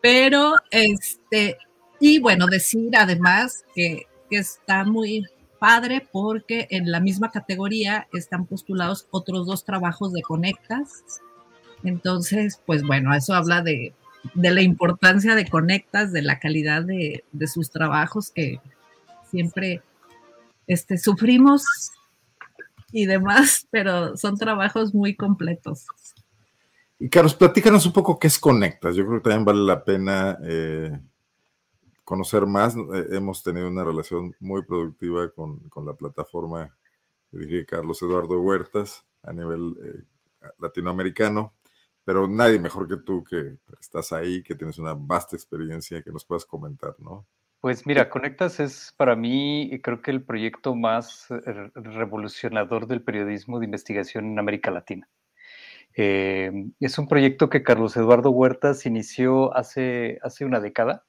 Pero, este, y bueno, decir además que, que está muy padre porque en la misma categoría están postulados otros dos trabajos de Conectas, entonces, pues bueno, eso habla de, la importancia de Conectas, de la calidad de, sus trabajos que siempre este, sufrimos y demás, pero son trabajos muy completos. Y Carlos, platícanos un poco qué es Conectas. Yo creo que también vale la pena eh, conocer más. Eh, hemos tenido una relación muy productiva con, la plataforma que Carlos Eduardo Huertas a nivel eh, latinoamericano pero nadie mejor que tú que estás ahí, que tienes una vasta experiencia que nos puedas comentar, ¿no? Pues mira, Conectas es para mí, creo que el proyecto más eh, revolucionador del periodismo de investigación en América Latina. Eh, es un proyecto que Carlos Eduardo Huertas inició hace, hace una década,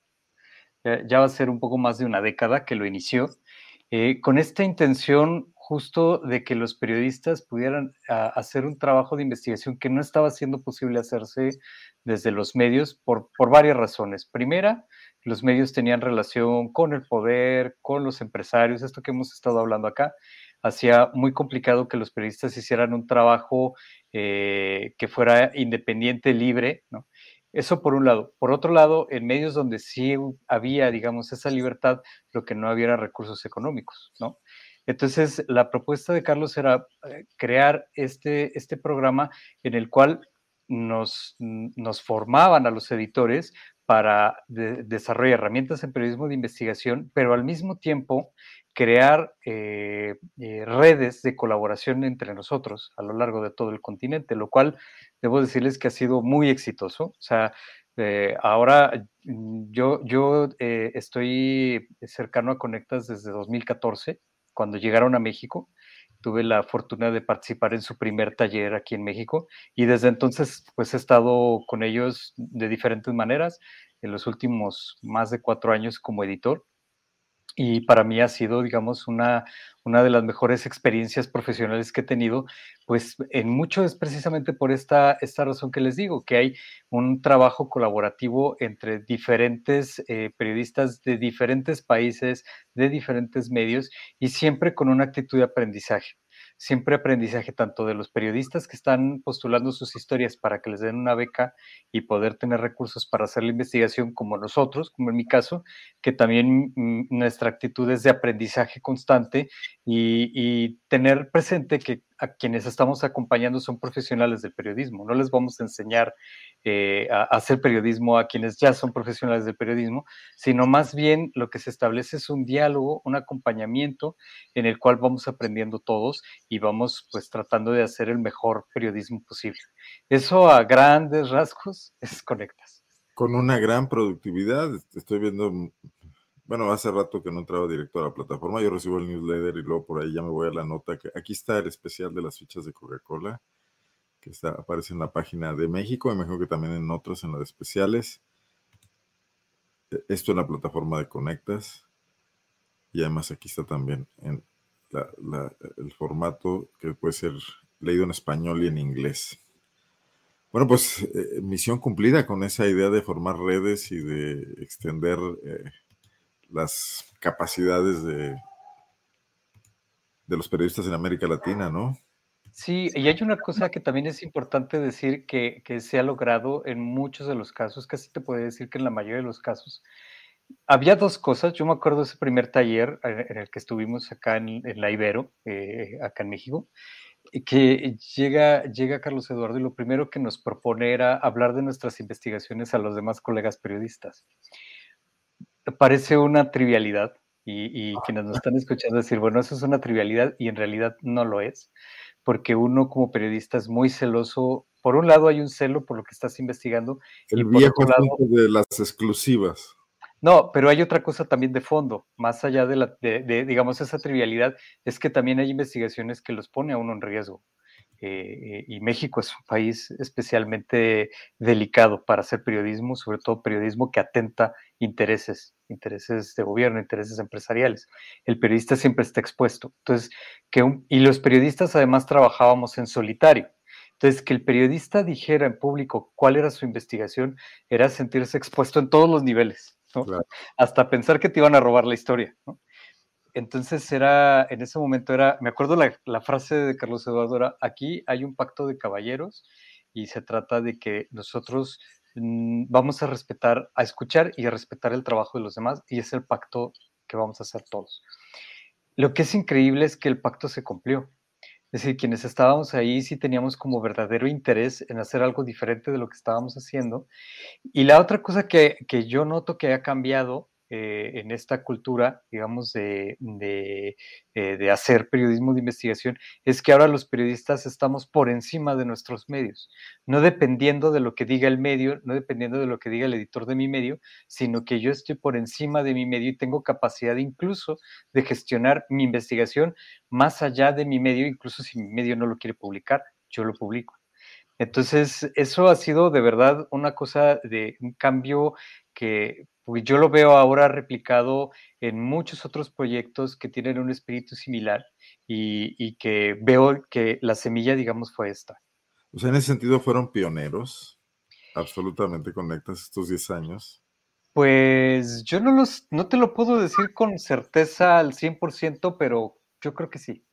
ya va a ser un poco más de una década que lo inició, eh, con esta intención justo de que los periodistas pudieran ah, hacer un trabajo de investigación que no estaba siendo posible hacerse desde los medios por, por varias razones. Primera, los medios tenían relación con el poder, con los empresarios, esto que hemos estado hablando acá, hacía muy complicado que los periodistas hicieran un trabajo eh, que fuera independiente, libre, ¿no? Eso por un lado. Por otro lado, en medios donde sí había, digamos, esa libertad, lo que no había eran recursos económicos, ¿no? Entonces, la propuesta de Carlos era eh, crear este, este programa en el cual nos, nos formaban a los editores para desarrollar herramientas en periodismo de investigación, pero al mismo tiempo crear eh, eh, redes de colaboración entre nosotros a lo largo de todo el continente, lo cual debo decirles que ha sido muy exitoso. O sea, eh, ahora mm, yo, yo estoy cercano a Conectas desde 2014, cuando llegaron a México. Tuve la fortuna de participar en su primer taller aquí en México y desde entonces pues he estado con ellos de diferentes maneras en los últimos más de cuatro años como editor y para mí ha sido, digamos, una, una de las mejores experiencias profesionales que he tenido, pues en mucho es precisamente por esta, esta razón que les digo, que hay un trabajo colaborativo entre diferentes eh, periodistas de diferentes países, de diferentes medios y siempre con una actitud de aprendizaje siempre aprendizaje tanto de los periodistas que están postulando sus historias para que les den una beca y poder tener recursos para hacer la investigación, como nosotros, como en mi caso, que también mm, nuestra actitud es de aprendizaje constante y, y tener presente que a quienes estamos acompañando son profesionales del periodismo. No les vamos a enseñar eh, a, hacer periodismo a quienes ya son profesionales del periodismo, sino más bien lo que se establece es un diálogo, un acompañamiento en el cual vamos aprendiendo todos y vamos pues tratando de hacer el mejor periodismo posible. Eso a grandes rasgos es Conectas. Con una gran productividad, estoy viendo bueno, hace rato que no entraba directo a la plataforma, yo recibo el newsletter y luego por ahí ya me voy a la nota. que Aquí está el especial de las fichas de Coca-Cola, que aparece en la página de México, me imagino que también en otros, en las especiales. E, esto en la plataforma de Conectas. Y además aquí está también el formato que puede ser leído en español y en inglés. Bueno, pues eh, misión cumplida con esa idea de formar redes y de extender eh, las capacidades de, de los periodistas en América Latina, ¿no? Sí, y hay una cosa que también es importante decir que, se ha logrado en muchos de los casos, casi te puedo decir que en la mayoría de los casos. Había dos cosas, yo me acuerdo de ese primer taller en el que estuvimos acá en, la Ibero, eh, acá en México, que llega, llega Carlos Eduardo y lo primero que nos propone era hablar de nuestras investigaciones a los demás colegas periodistas parece una trivialidad y, quienes nos están escuchando decir, bueno, eso es una trivialidad y en realidad no lo es, porque uno como periodista es muy celoso. Por un lado hay un celo por lo que estás investigando. El viejo lado, de las exclusivas. No, pero hay otra cosa también de fondo, más allá de, la, de, digamos, esa trivialidad, es que también hay investigaciones que los pone a uno en riesgo. Eh, y México es un país especialmente delicado para hacer periodismo, sobre todo periodismo que atenta intereses, intereses de gobierno, intereses empresariales. El periodista siempre está expuesto. Entonces, que y los periodistas además trabajábamos en solitario. Entonces, que el periodista dijera en público cuál era su investigación era sentirse expuesto en todos los niveles, hasta pensar que te iban a robar la historia. ¿no? Entonces era, en ese momento era, me acuerdo la, frase de Carlos Eduardo aquí hay un pacto de caballeros y se trata de que nosotros mm, vamos a respetar, a escuchar y a respetar el trabajo de los demás y es el pacto que vamos a hacer todos. Lo que es increíble es que el pacto se cumplió. Es decir, quienes estábamos ahí sí teníamos como verdadero interés en hacer algo diferente de lo que estábamos haciendo. Y la otra cosa que, que yo noto que ha cambiado eh, en esta cultura, digamos, de, eh, de, hacer periodismo de investigación, es que ahora los periodistas estamos por encima de nuestros medios, no dependiendo de lo que diga el medio, no dependiendo de lo que diga el editor de mi medio, sino que yo estoy por encima de mi medio y tengo capacidad incluso de gestionar mi investigación más allá de mi medio, incluso si mi medio no lo quiere publicar, yo lo publico. Entonces, eso ha sido de verdad una cosa de un cambio que pues, yo lo veo ahora replicado en muchos otros proyectos que tienen un espíritu similar y, que veo que la semilla, digamos, fue esta. O sea, en ese sentido fueron pioneros, absolutamente conectas estos 10 años. Pues yo no, los, no te lo puedo decir con certeza al 100%, pero yo creo que sí.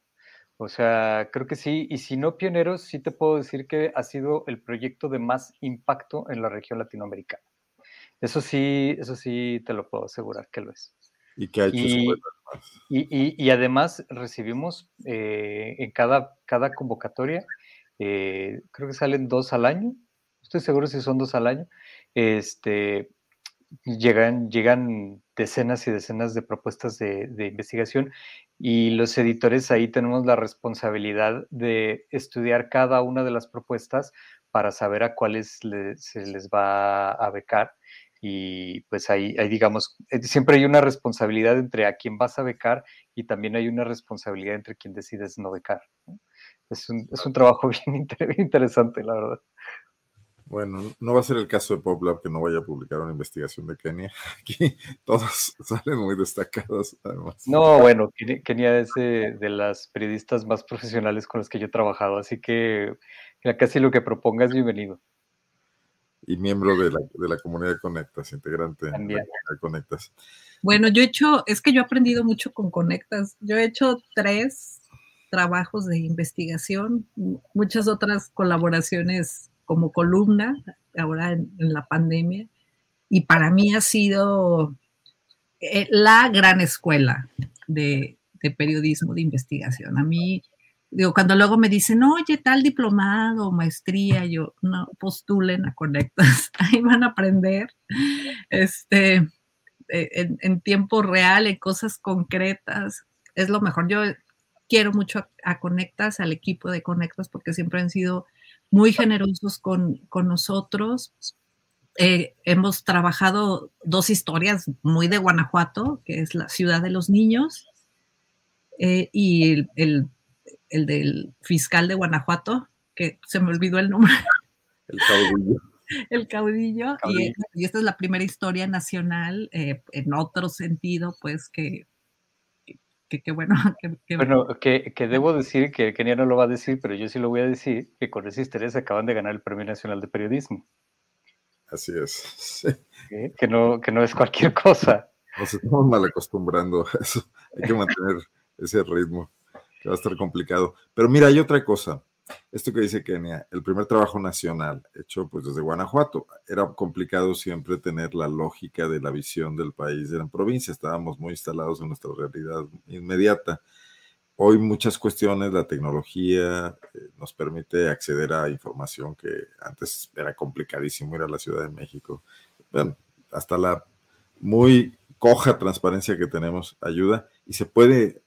O sea, creo que sí. Y si no pioneros, sí te puedo decir que ha sido el proyecto de más impacto en la región latinoamericana. Eso sí, eso sí te lo puedo asegurar que lo es. ¿Y que ha hecho y, y, y, además recibimos eh, en cada, cada convocatoria, eh, creo que salen dos al año, estoy seguro si son dos al año, este, llegan, llegan decenas y decenas de propuestas de, de, investigación y los editores ahí tenemos la responsabilidad de estudiar cada una de las propuestas para saber a cuáles se les va a becar y pues ahí, ahí, digamos, eh, siempre hay una responsabilidad entre a quién vas a becar y también hay una responsabilidad entre quien decides no becar. Es, un, es, un, trabajo bien interesante, la verdad. Bueno, no va a ser el caso de PopLab que no vaya a publicar una investigación de Kenia. Aquí todos salen muy destacados, además. No, bueno, Kenia es de, de las periodistas más profesionales con las que yo he trabajado, así que casi lo que propongas, bienvenido y miembro de la, de la comunidad Conectas, integrante de Conectas. Bueno, yo he hecho, es que yo he aprendido mucho con Conectas. Yo he hecho tres trabajos de investigación, muchas otras colaboraciones como columna, ahora en, la pandemia, y para mí ha sido eh, la gran escuela de, de periodismo de investigación. A mí digo, cuando luego me dicen, oye, tal diplomado, maestría, yo, no, postulen a Conectas, ahí van a aprender, este, eh, en, tiempo real, en cosas concretas, es lo mejor. Yo quiero mucho a, Conectas, al equipo de Conectas, porque siempre han sido muy generosos con, nosotros. Eh, hemos trabajado dos historias muy de Guanajuato, que es la ciudad de los niños, eh, y el del fiscal de Guanajuato, que se me olvidó el nombre. El caudillo. El caudillo, Y, esta es la primera historia nacional, eh, en otro sentido, pues que, que, bueno. Que, bueno, que, debo decir, que Kenia no lo va a decir, pero yo sí lo voy a decir, que con esa historia acaban de ganar el Premio Nacional de Periodismo. Así es. Que, no, que no es cualquier cosa. Nos estamos mal acostumbrando a eso. Hay que mantener ese ritmo va a estar complicado. Pero mira, hay otra cosa. Esto que dice Kenia, el primer trabajo nacional hecho pues desde Guanajuato, era complicado siempre tener la lógica de la visión del país de la provincia, estábamos muy instalados en nuestra realidad inmediata. Hoy muchas cuestiones, la tecnología eh, nos permite acceder a información que antes era complicadísimo ir a la Ciudad de México. Bueno, hasta la muy coja transparencia que tenemos ayuda y se puede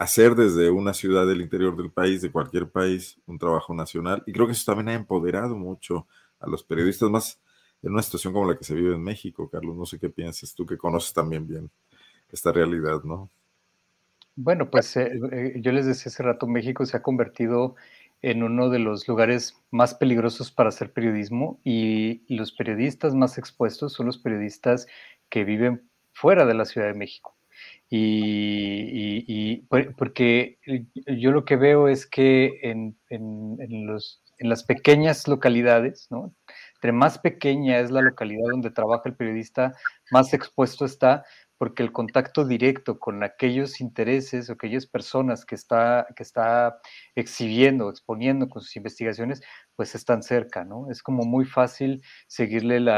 hacer desde una ciudad del interior del país, de cualquier país, un trabajo nacional. Y creo que eso también ha empoderado mucho a los periodistas, más en una situación como la que se vive en México, Carlos. No sé qué piensas, tú que conoces también bien esta realidad, ¿no? Bueno, pues eh, eh, yo les decía hace rato, México se ha convertido en uno de los lugares más peligrosos para hacer periodismo y los periodistas más expuestos son los periodistas que viven fuera de la Ciudad de México. Y, porque yo lo que veo es que en, los, en las pequeñas localidades, ¿no? entre más pequeña es la localidad donde trabaja el periodista, más expuesto está, porque el contacto directo con aquellos intereses o aquellas personas que está, que está exhibiendo, exponiendo con sus investigaciones, pues están cerca, ¿no? Es como muy fácil seguirle el,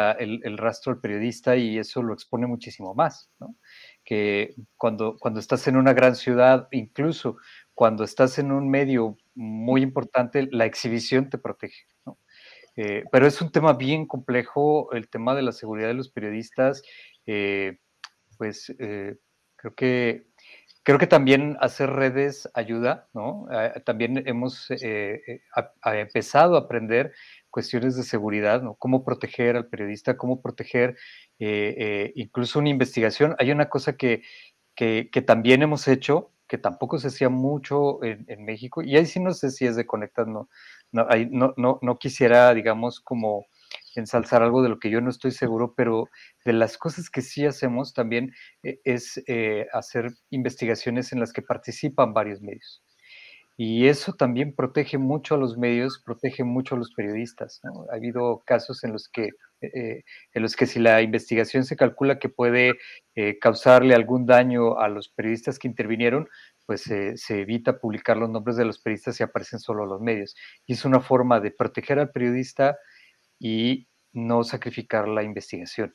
el, rastro al periodista y eso lo expone muchísimo más, ¿no? Que cuando, cuando estás en una gran ciudad, incluso cuando estás en un medio muy importante, la exhibición te protege. Eh, pero es un tema bien complejo, el tema de la seguridad de los periodistas. Eh, pues creo que creo que también hacer redes ayuda, ¿no? también hemos empezado a aprender cuestiones de seguridad, ¿no? Cómo proteger al periodista, cómo proteger incluso una investigación. Hay una cosa que, que, también hemos hecho, que tampoco se hacía mucho en, México, y ahí sí no sé si es de conectar, no, no, no, no, quisiera, digamos, como ensalzar algo de lo que yo no estoy seguro, pero de las cosas que sí hacemos también eh, es eh, hacer investigaciones en las que participan varios medios. Y eso también protege mucho a los medios, protege mucho a los periodistas. Ha habido casos en los que, eh, en los que si la investigación se calcula que puede eh, causarle algún daño a los periodistas que intervinieron, pues se evita publicar los nombres de los periodistas y aparecen solo los medios. Y es una forma de proteger al periodista y no sacrificar la investigación.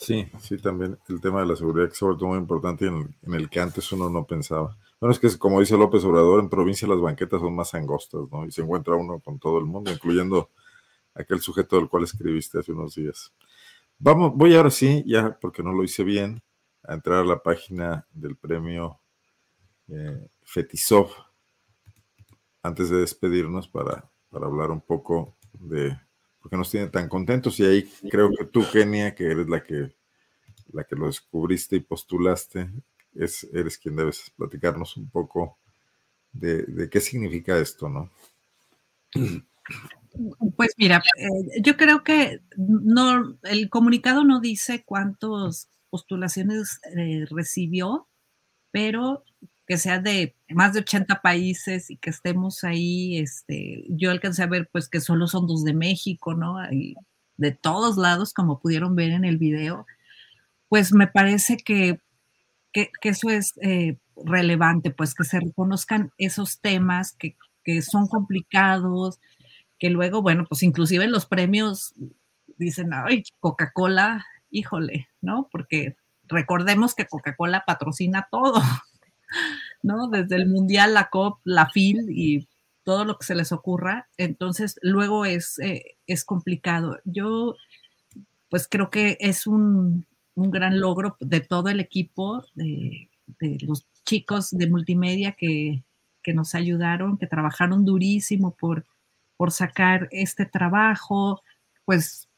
Sí, sí, también el tema de la seguridad que es sobre todo muy importante en el que antes uno no pensaba. Bueno, es que como dice López Obrador, en provincia las banquetas son más angostas, ¿no? Y se encuentra uno con todo el mundo, incluyendo aquel sujeto del cual escribiste hace unos días. Vamos, voy ahora sí, ya porque no lo hice bien, a entrar a la página del premio eh, Fetisov antes de despedirnos para, para hablar un poco de por qué nos tiene tan contentos. Y ahí creo que tú, Kenia, que eres la que, la que lo descubriste y postulaste, es, eres quien debes platicarnos un poco de, qué significa esto, ¿no? Pues mira, eh, yo creo que no, el comunicado no dice cuántas postulaciones eh, recibió, pero que sea de más de 80 países y que estemos ahí, este, yo alcancé a ver pues que solo son dos de México, ¿no? Y de todos lados, como pudieron ver en el video, pues me parece que que, eso es eh, relevante, pues que se reconozcan esos temas que, son complicados, que luego, bueno, pues inclusive en los premios dicen, ay, Coca-Cola, híjole, ¿no? Porque recordemos que Coca-Cola patrocina todo, ¿no? Desde el Mundial, la COP, la FIL y todo lo que se les ocurra. Entonces, luego es, eh, es complicado. Yo, pues creo que es un, un gran logro de todo el equipo, de, los chicos de multimedia que, nos ayudaron, que trabajaron durísimo por, por sacar este trabajo, pues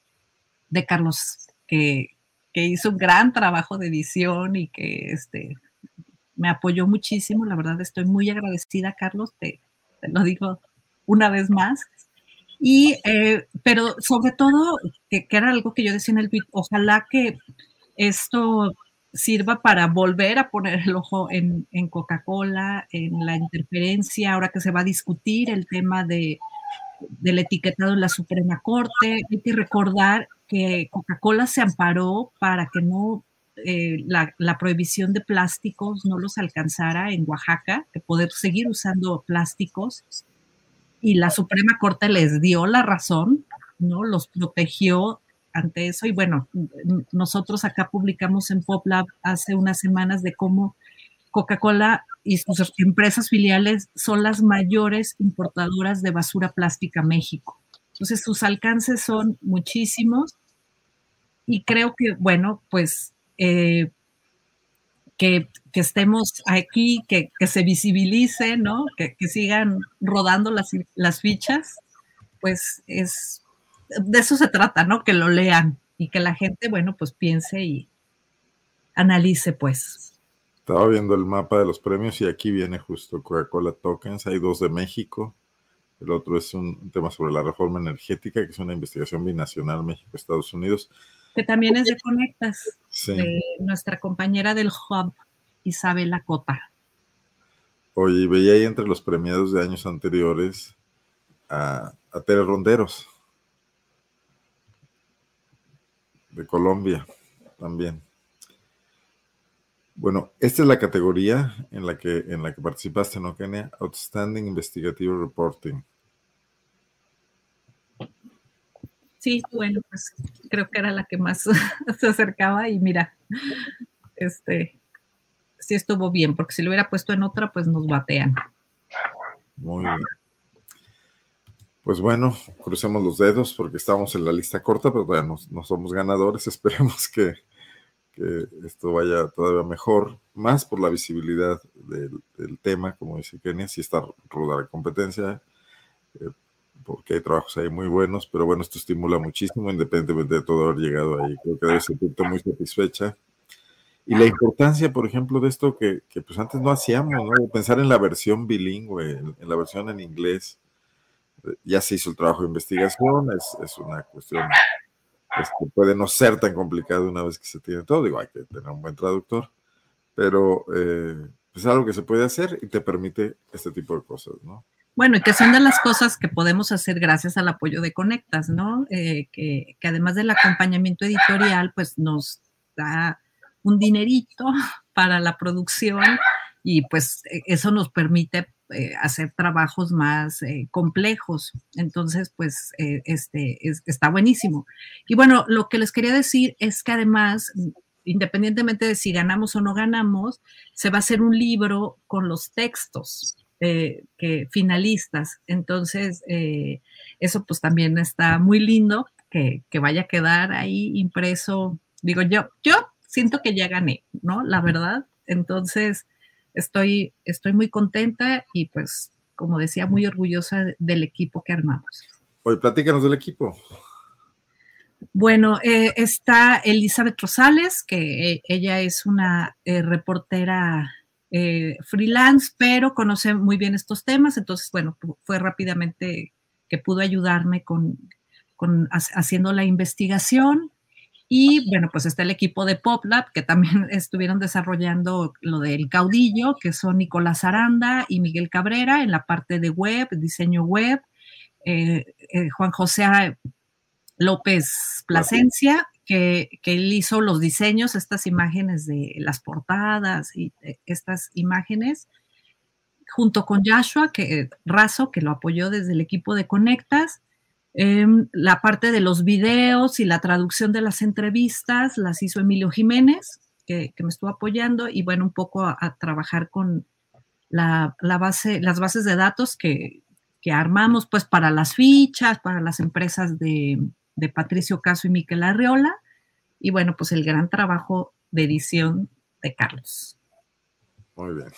de Carlos, que, hizo un gran trabajo de edición y que este, me apoyó muchísimo. La verdad estoy muy agradecida, Carlos, te, lo digo una vez más. Y, eh, pero sobre todo, que, que, era algo que yo decía en el tweet, ojalá que esto sirva para volver a poner el ojo en, Coca-Cola, en la interferencia, ahora que se va a discutir el tema de, del etiquetado en la Suprema Corte. Hay que recordar que Coca-Cola se amparó para que no eh, la, prohibición de plásticos no los alcanzara en Oaxaca, de poder seguir usando plásticos. Y la Suprema Corte les dio la razón, ¿no? Los protegió ante eso. Y bueno, nosotros acá publicamos en PopLab hace unas semanas de cómo Coca-Cola y sus empresas filiales son las mayores importadoras de basura plástica a México. Entonces, sus alcances son muchísimos y creo que, bueno, pues eh, que, estemos aquí, que, se visibilice, ¿no? Que, sigan rodando las, las fichas, pues es de eso se trata, ¿no? Que lo lean y que la gente, bueno, pues piense y analice, pues. Estaba viendo el mapa de los premios y aquí viene justo Coca-Cola Tokens. Hay dos de México. El otro es un tema sobre la reforma energética, que es una investigación binacional México-Estados Unidos. Que también es de Conectas, de nuestra compañera del Hub, Isabela Cota. Oye, veía ahí entre los premiados de años anteriores a, a Tere Ronderos. de Colombia también. Bueno, esta es la categoría en la que, en la que participaste, ¿no, Kenia? Outstanding Investigative Reporting. Sí, bueno, pues creo que era la que más se acercaba y mira, este, sí estuvo bien, porque si lo hubiera puesto en otra, pues nos batean. Muy bien. Pues bueno, crucemos los dedos porque estamos en la lista corta, pero todavía no, somos ganadores. Esperemos que, que esto vaya todavía mejor, más por la visibilidad del, tema, como dice Kenia, si está ruda la competencia, eh, porque hay trabajos ahí muy buenos, pero bueno, esto estimula muchísimo, independientemente de todo haber llegado ahí. Creo que debe sentirte muy satisfecha. Y la importancia, por ejemplo, de esto que, que pues antes no hacíamos, ¿no? Pensar en la versión bilingüe, en, la versión en inglés. Ya se hizo el trabajo de investigación, es, es una cuestión que puede no ser tan complicado una vez que se tiene todo. Digo, hay que tener un buen traductor, pero eh, es algo que se puede hacer y te permite este tipo de cosas, ¿no? Bueno, y que son de las cosas que podemos hacer gracias al apoyo de Conectas, ¿no? Eh, que, que, además del acompañamiento editorial, pues nos da un dinerito para la producción y pues e, eso nos permite eh, hacer trabajos más eh, complejos. Entonces, pues este está buenísimo. Y bueno, lo que les quería decir es que además, independientemente de si ganamos o no ganamos, se va a hacer un libro con los textos. Eh, que finalistas. Entonces, eh, eso pues también está muy lindo que, vaya a quedar ahí impreso. Digo, yo, yo siento que ya gané, ¿no? La verdad. Entonces, estoy, estoy muy contenta y pues, como decía, muy orgullosa del equipo que armamos. Oye, platícanos del equipo. Bueno, eh, está Elizabeth Rosales, que ella es una reportera eh, freelance, pero conoce muy bien estos temas, entonces, bueno, fue rápidamente que pudo ayudarme con, haciendo la investigación. Y bueno, pues está el equipo de PopLab, que también estuvieron desarrollando lo del caudillo, que son Nicolás Aranda y Miguel Cabrera en la parte de web, diseño web. Eh, eh, Juan José López Plasencia que, él hizo los diseños, estas imágenes de las portadas y estas imágenes, junto con Joshua, que Razo, que lo apoyó desde el equipo de Conectas. Em, la parte de los videos y la traducción de las entrevistas las hizo Emilio Jiménez, que, me estuvo apoyando, y bueno, un poco a, trabajar con la, base, las bases de datos que, que armamos pues para las fichas, para las empresas de, de Patricio Caso y Miquel Arreola, y bueno, pues el gran trabajo de edición de Carlos. Muy bien.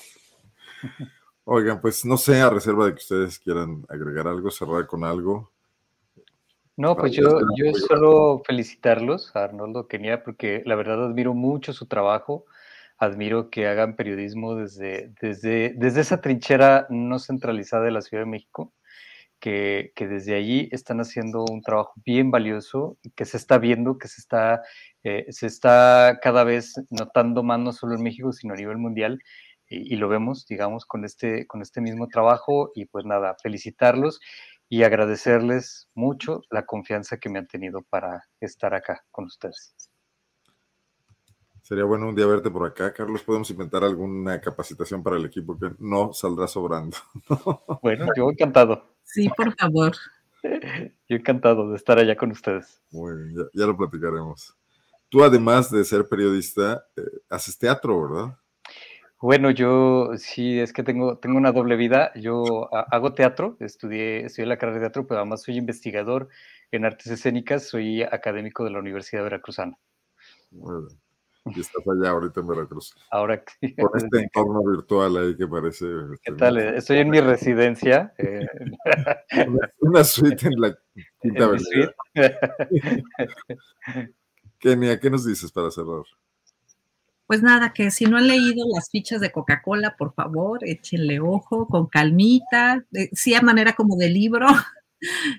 Oigan, pues no sé, a reserva de que ustedes quieran agregar algo, cerrar con algo. No, pues yo, yo solo felicitarlos a Arnoldo Kenia porque la verdad admiro mucho su trabajo, admiro que hagan periodismo desde, desde, desde esa trinchera no centralizada de la Ciudad de México que, desde allí están haciendo un trabajo bien valioso, que se está viendo, que se está, eh, se está cada vez notando más no solo en México, sino a nivel mundial. Y, lo vemos, digamos, con este, con este mismo trabajo. Y pues nada, felicitarlos y agradecerles mucho la confianza que me han tenido para estar acá con ustedes. Sería bueno un día verte por acá, Carlos. Podemos inventar alguna capacitación para el equipo que no saldrá sobrando. Bueno, yo encantado. Sí, por favor. Yo encantado de estar allá con ustedes. Muy bien, ya, lo platicaremos. Tú, además de ser periodista, eh, haces teatro, ¿verdad? Bueno, yo sí, es que tengo, tengo una doble vida. Yo hago teatro, estudié, estudié la carrera de teatro, pero además soy investigador en artes escénicas, soy académico de la Universidad Veracruzana. Muy bien y estás allá ahorita en Veracruz. Ahora sí. Con este entorno virtual ahí que parece. ¿Qué este, tal? Estoy en mi residencia. Eh. Una, suite en la Quinta Avenida. Kenia, ¿qué nos dices para cerrar? Pues nada, que si no han leído las fichas de Coca-Cola, por favor, échenle ojo, con calmita, sí a manera como de libro,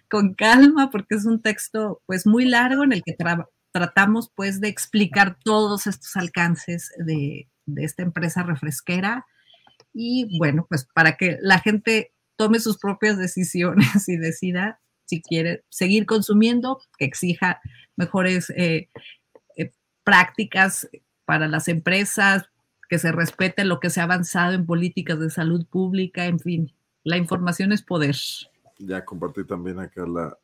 con calma, porque es un texto pues muy largo en el que tratamos pues de explicar todos estos alcances de, esta empresa refresquera y bueno, pues para que la gente tome sus propias decisiones y decida si quiere seguir consumiendo, que exija mejores eh, eh, prácticas para las empresas, que se respete lo que se ha avanzado en políticas de salud pública, en fin, la información es poder. Ya compartí también acá la,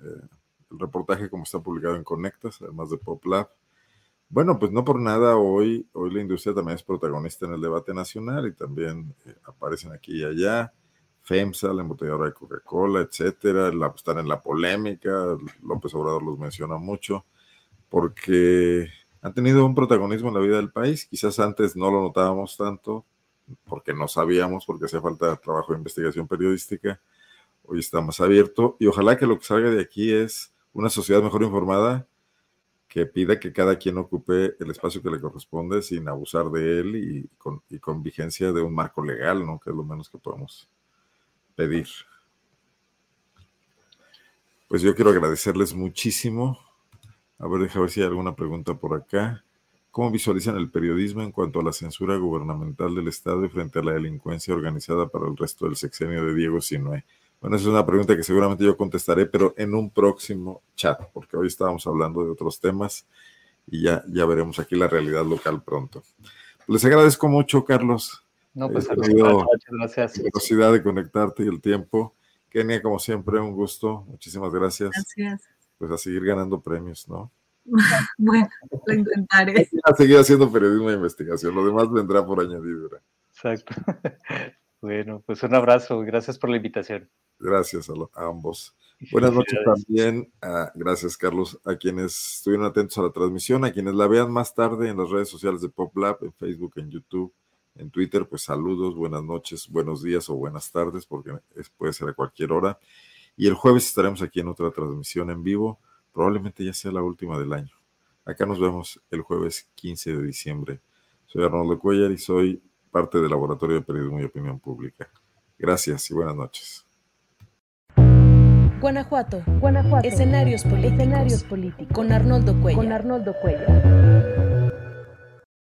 eh, el reportaje como está publicado en Conectas, además de PopLab. Bueno, pues no por nada hoy, hoy la industria también es protagonista en el debate nacional y también eh, aparecen aquí y allá. FEMSA, la embotelladora de Coca-Cola, etcétera, están en la polémica, López Obrador los menciona mucho, porque han tenido un protagonismo en la vida del país. Quizás antes no lo notábamos tanto porque no sabíamos, porque hacía falta trabajo de investigación periodística. Hoy está más abierto y ojalá que lo que salga de aquí es una sociedad mejor informada que pida que cada quien ocupe el espacio que le corresponde sin abusar de él y con, y con vigencia de un marco legal, ¿no? Que es lo menos que podemos pedir. Pues yo quiero agradecerles muchísimo. A ver, déjame ver si hay alguna pregunta por acá. ¿Cómo visualizan el periodismo en cuanto a la censura gubernamental del Estado y frente a la delincuencia organizada para el resto del sexenio de Diego Sinue? Bueno, esa es una pregunta que seguramente yo contestaré, pero en un próximo chat, porque hoy estábamos hablando de otros temas y ya, ya veremos aquí la realidad local pronto. Les agradezco mucho, Carlos. No, pues He tenido gracias. La velocidad de conectarte y el tiempo. Kenia, como siempre, un gusto. Muchísimas gracias. Gracias. Pues a seguir ganando premios, ¿no? Bueno, lo intentaré. A seguir haciendo periodismo de investigación. Lo demás vendrá por añadidura. Exacto. Bueno, pues un abrazo. Gracias por la invitación. Gracias a, lo- a ambos. Buenas noches también. a- gracias, Carlos, a quienes estuvieron atentos a la transmisión, a quienes la vean más tarde en las redes sociales de PopLab, en Facebook, en YouTube, en Twitter, pues saludos, buenas noches, buenos días o buenas tardes, porque es- puede ser a cualquier hora. Y el jueves estaremos aquí en otra transmisión en vivo, probablemente ya sea la última del año. Acá nos vemos el jueves 15 de diciembre. Soy Arnoldo Cuellar y soy parte del Laboratorio de Periodismo y Opinión Pública. Gracias y buenas noches. Guanajuato. Guanajuato. Escenarios políticos. Escenarios políticos. Con Arnoldo Cuellar. Con Arnoldo Cuellar.